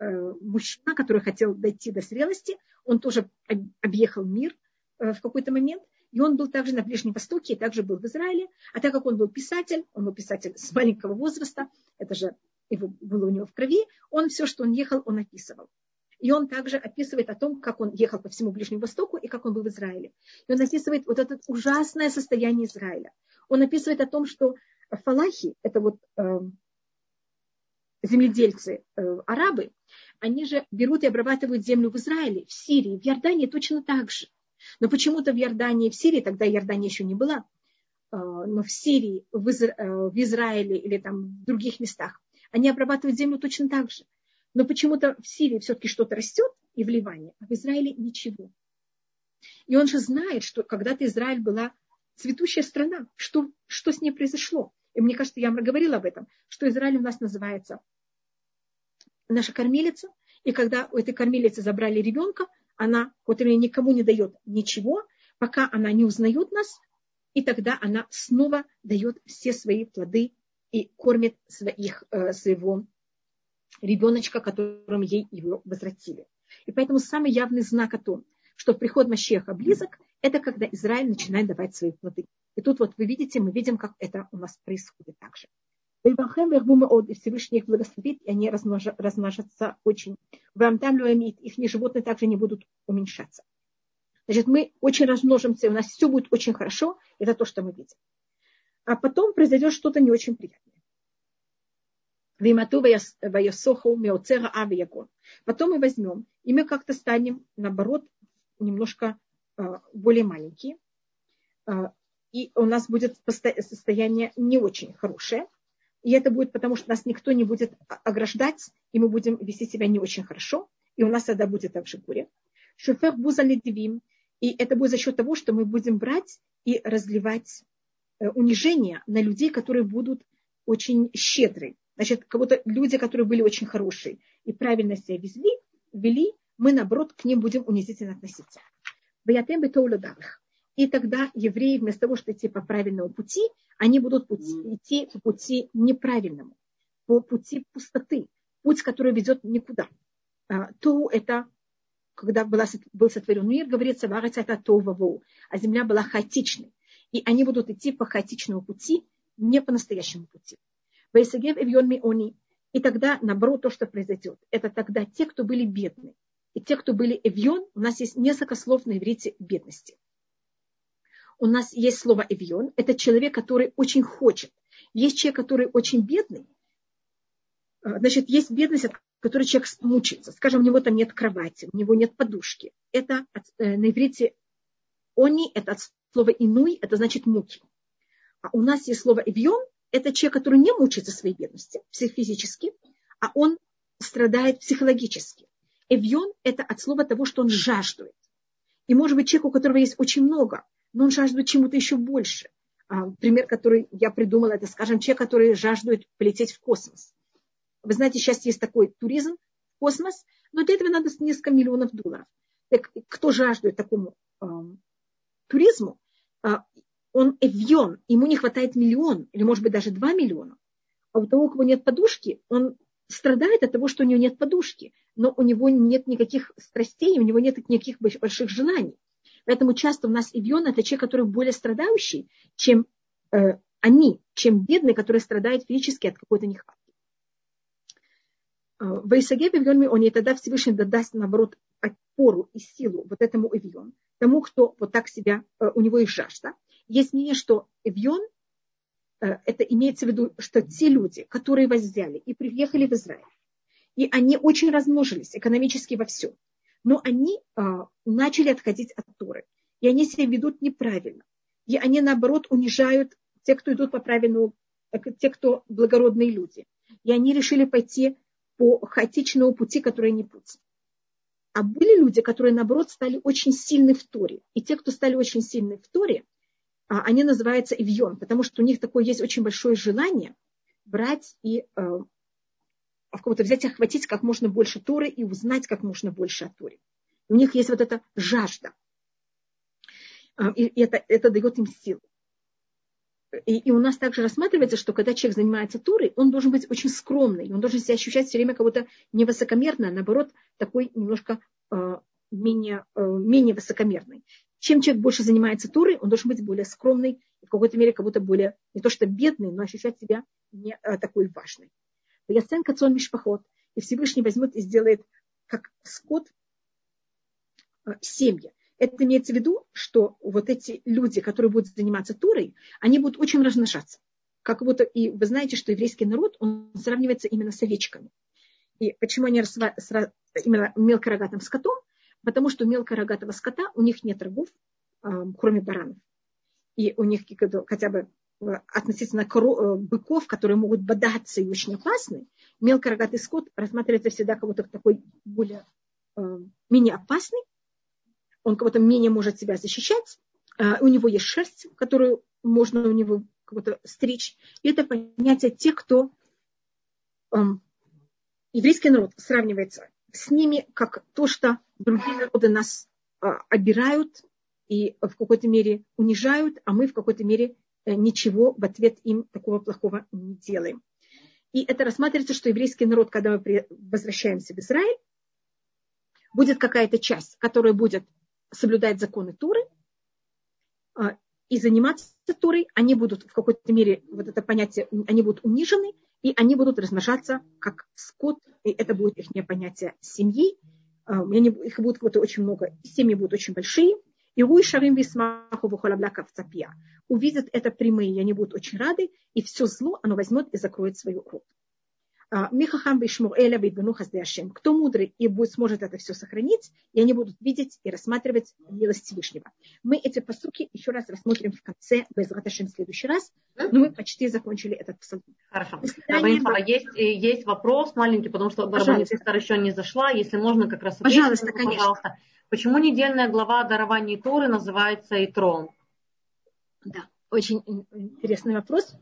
A: мужчина, который хотел дойти до зрелости, он тоже объехал мир э, в какой-то момент, и он был также на Ближнем Востоке, и также был в Израиле. А так как он был писатель, он был писатель с маленького возраста, это же его, было у него в крови, он все, что он ехал, он описывал. И он также описывает о том, как он ехал по всему Ближнему Востоку и как он был в Израиле. И он описывает вот это ужасное состояние Израиля. Он описывает о том, что фалахи, это вот э, земледельцы, э, арабы, они же берут и обрабатывают землю в Израиле, в Сирии, в Иордании точно так же. Но почему-то в Иордании, в Сирии, тогда Иордания еще не была, э, но в Сирии, в, Изра... Э, в Израиле или там в других местах, они обрабатывают землю точно так же. Но почему-то в Сирии все-таки что-то растет, и в Ливане, а в Израиле ничего. И он же знает, что когда-то Израиль была цветущая страна. Что, что с ней произошло? И мне кажется, я говорила об этом, что Израиль у нас называется наша кормилица. И когда у этой кормилицы забрали ребенка, она, которая никому не дает ничего, пока она не узнает нас, и тогда она снова дает все свои плоды и кормит своих, э, своего ребеночка, которым ей его возвратили. И поэтому самый явный знак о том, что приход Машеха близок, это когда Израиль начинает давать свои плоды. И тут вот вы видите, мы видим, как это у нас происходит также. И Всевышний их благословит, и они размножатся очень. Их животные также не будут уменьшаться. Значит, мы очень размножимся, у нас все будет очень хорошо. Это то, что мы видим. А потом произойдет что-то не очень приятное. Потом мы возьмем, и мы как-то станем, наоборот, немножко а, более маленькие. И у нас будет состояние не очень хорошее. И это будет потому, что нас никто не будет ограждать, и мы будем вести себя не очень хорошо. И у нас тогда будет также горе. Шофер буза И это будет за счет того, что мы будем брать и разливать э, унижение на людей, которые будут очень щедры. Значит, кого-то люди, которые были очень хорошие и правильно себя везли, вели, мы, наоборот, к ним будем унизительно относиться. И тогда евреи вместо того, чтобы идти по правильному пути, они будут пути, идти по пути неправильному, по пути пустоты, путь, который ведет никуда. А, то это, когда была, был сотворен мир, говорится, это то а земля была хаотичной. И они будут идти по хаотичному пути, не по настоящему пути. И тогда, наоборот, то, что произойдет, это тогда те, кто были бедны. И те, кто были эвьон, у нас есть несколько слов на иврите бедности у нас есть слово «эвьон». Это человек, который очень хочет. Есть человек, который очень бедный. А, значит, есть бедность, от которой человек мучается. Скажем, у него там нет кровати, у него нет подушки. Это э, на иврите «они» – это от слова «инуй», это значит «муки». А у нас есть слово «эвьон» – это человек, который не мучается своей бедности физически, а он страдает психологически. Эвьон – это от слова того, что он жаждует. И может быть человек, у которого есть очень много – но он жаждет чему-то еще больше. А, пример, который я придумала, это, скажем, человек, который жаждет полететь в космос. Вы знаете, сейчас есть такой туризм космос, но для этого надо несколько миллионов долларов. Так кто жаждет такому э, туризму, э, он эвьон, ему не хватает миллион, или может быть даже два миллиона. А у того, у кого нет подушки, он страдает от того, что у него нет подушки, но у него нет никаких страстей, у него нет никаких больших желаний. Поэтому часто у нас Ивьон – это человек, который более страдающий, чем э, они, чем бедные, которые страдают физически от какой-то нехватки. Э, в Исаге Ивьон он и тогда Всевышний даст, наоборот, опору и силу вот этому Ивьон, тому, кто вот так себя, э, у него есть жажда. Есть мнение, что Ивьон э, это имеется в виду, что те люди, которые вас взяли и приехали в Израиль, и они очень размножились экономически во всем, но они а, начали отходить от Торы. И они себя ведут неправильно. И они, наоборот, унижают тех, кто идут по правильному, э, те, кто благородные люди. И они решили пойти по хаотичному пути, который не путь. А были люди, которые, наоборот, стали очень сильны в Торе. И те, кто стали очень сильны в Торе, а, они называются Ивьон, потому что у них такое есть очень большое желание брать и э, в кого-то взять и охватить как можно больше Торы и узнать как можно больше о Торе. У них есть вот эта жажда. А, и это, это дает им силу. И, и у нас также рассматривается, что когда человек занимается Турой, он должен быть очень скромный, он должен себя ощущать все время кого-то невысокомерно, а наоборот, такой немножко э, менее, э, менее высокомерный. Чем человек больше занимается Турой, он должен быть более скромный, в какой-то мере как будто более, не то что бедный, но ощущать себя не э, такой важный. Ясен кацон мишпахот. И Всевышний возьмет и сделает как скот э, семьи. Это имеется в виду, что вот эти люди, которые будут заниматься турой, они будут очень размножаться. Как будто, и вы знаете, что еврейский народ, он сравнивается именно с овечками. И почему они сра, сра, именно мелкорогатым скотом? Потому что у мелкорогатого скота у них нет рогов, э, кроме баранов. И у них хотя бы относительно э, быков, которые могут бодаться и очень опасны, мелкорогатый скот рассматривается всегда кого-то такой более, э, менее опасный, он кого-то менее может себя защищать, э, у него есть шерсть, которую можно у него кого-то стричь. И это понятие тех, кто э, еврейский народ сравнивается с ними, как то, что другие народы нас э, обирают и в какой-то мере унижают, а мы в какой-то мере Э, ничего в ответ им такого плохого не делаем. И это рассматривается, что еврейский народ, когда мы возвращаемся в Израиль, будет какая-то часть, которая будет соблюдать законы Туры, а, и заниматься Торой, они будут в какой-то мере, вот это понятие, они будут унижены, и они будут размножаться как скот, и это будет их понятие семьи. А, их будет очень много, семьи будут очень большие, и Руй Шарим Висмаху Вухалабляка в цапья. Увидят это прямые, и они будут очень рады, и все зло оно возьмет и закроет свою рот. А, Михахам Бишмуэля Бейбану Хаздеашем. Кто мудрый и будет, сможет это все сохранить, и они будут видеть и рассматривать милость Всевышнего. Мы эти посуки еще раз рассмотрим в конце Безраташем в следующий раз, но мы почти закончили этот псалом.
B: Хорошо. Свидания... Есть, есть вопрос маленький, потому что Сестер еще не зашла. Если можно, как раз
A: ответить, пожалуйста, конечно.
B: пожалуйста. Почему недельная глава о даровании Торы называется Итрон?
A: Да, очень интересный вопрос.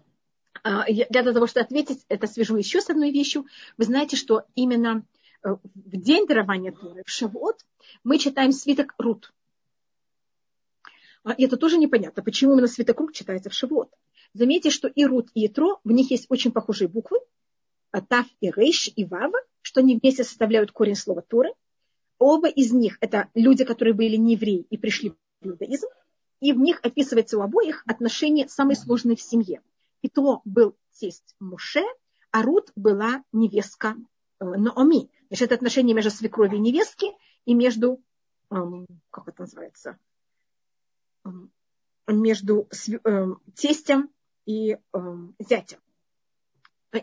A: А, для того, чтобы ответить, это свяжу еще с одной вещью. Вы знаете, что именно э, в день дарования Торы, в Шавот, мы читаем свиток Рут. А, и это тоже непонятно, почему именно свиток Рут читается в Шавот. Заметьте, что и Рут, и Итро, в них есть очень похожие буквы. А Тав и Рейш и Вава, что они вместе составляют корень слова Торы. Оба из них это люди, которые были не евреи и пришли в иудаизм. И в них описывается у обоих отношения самые сложные в семье. Итро был тесть Муше, а Рут была невестка э, Наоми. Значит, это отношение между свекровью и невестки и между, эм, как это называется, эм, между эм, тестем и зятем.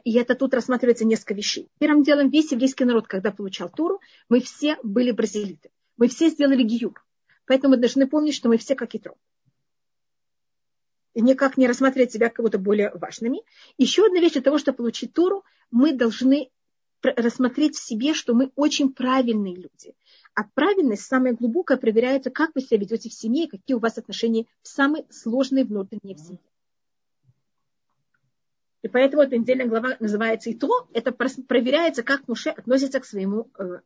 A: И это тут рассматривается несколько вещей. Первым делом, весь еврейский народ, когда получал Туру, мы все были бразилиты. Мы все сделали гиюр. Поэтому мы должны помнить, что мы все как Никак не рассматривать себя кого-то более важными. Еще одна вещь для того, чтобы получить Тору, мы должны рассмотреть в себе, что мы очень правильные люди. А правильность самая глубокая проверяется, как вы себя ведете в семье, какие у вас отношения в самые сложные внутренние в семье. И поэтому эта недельная глава называется «И то». Это проверяется, как Муше относится к своему э,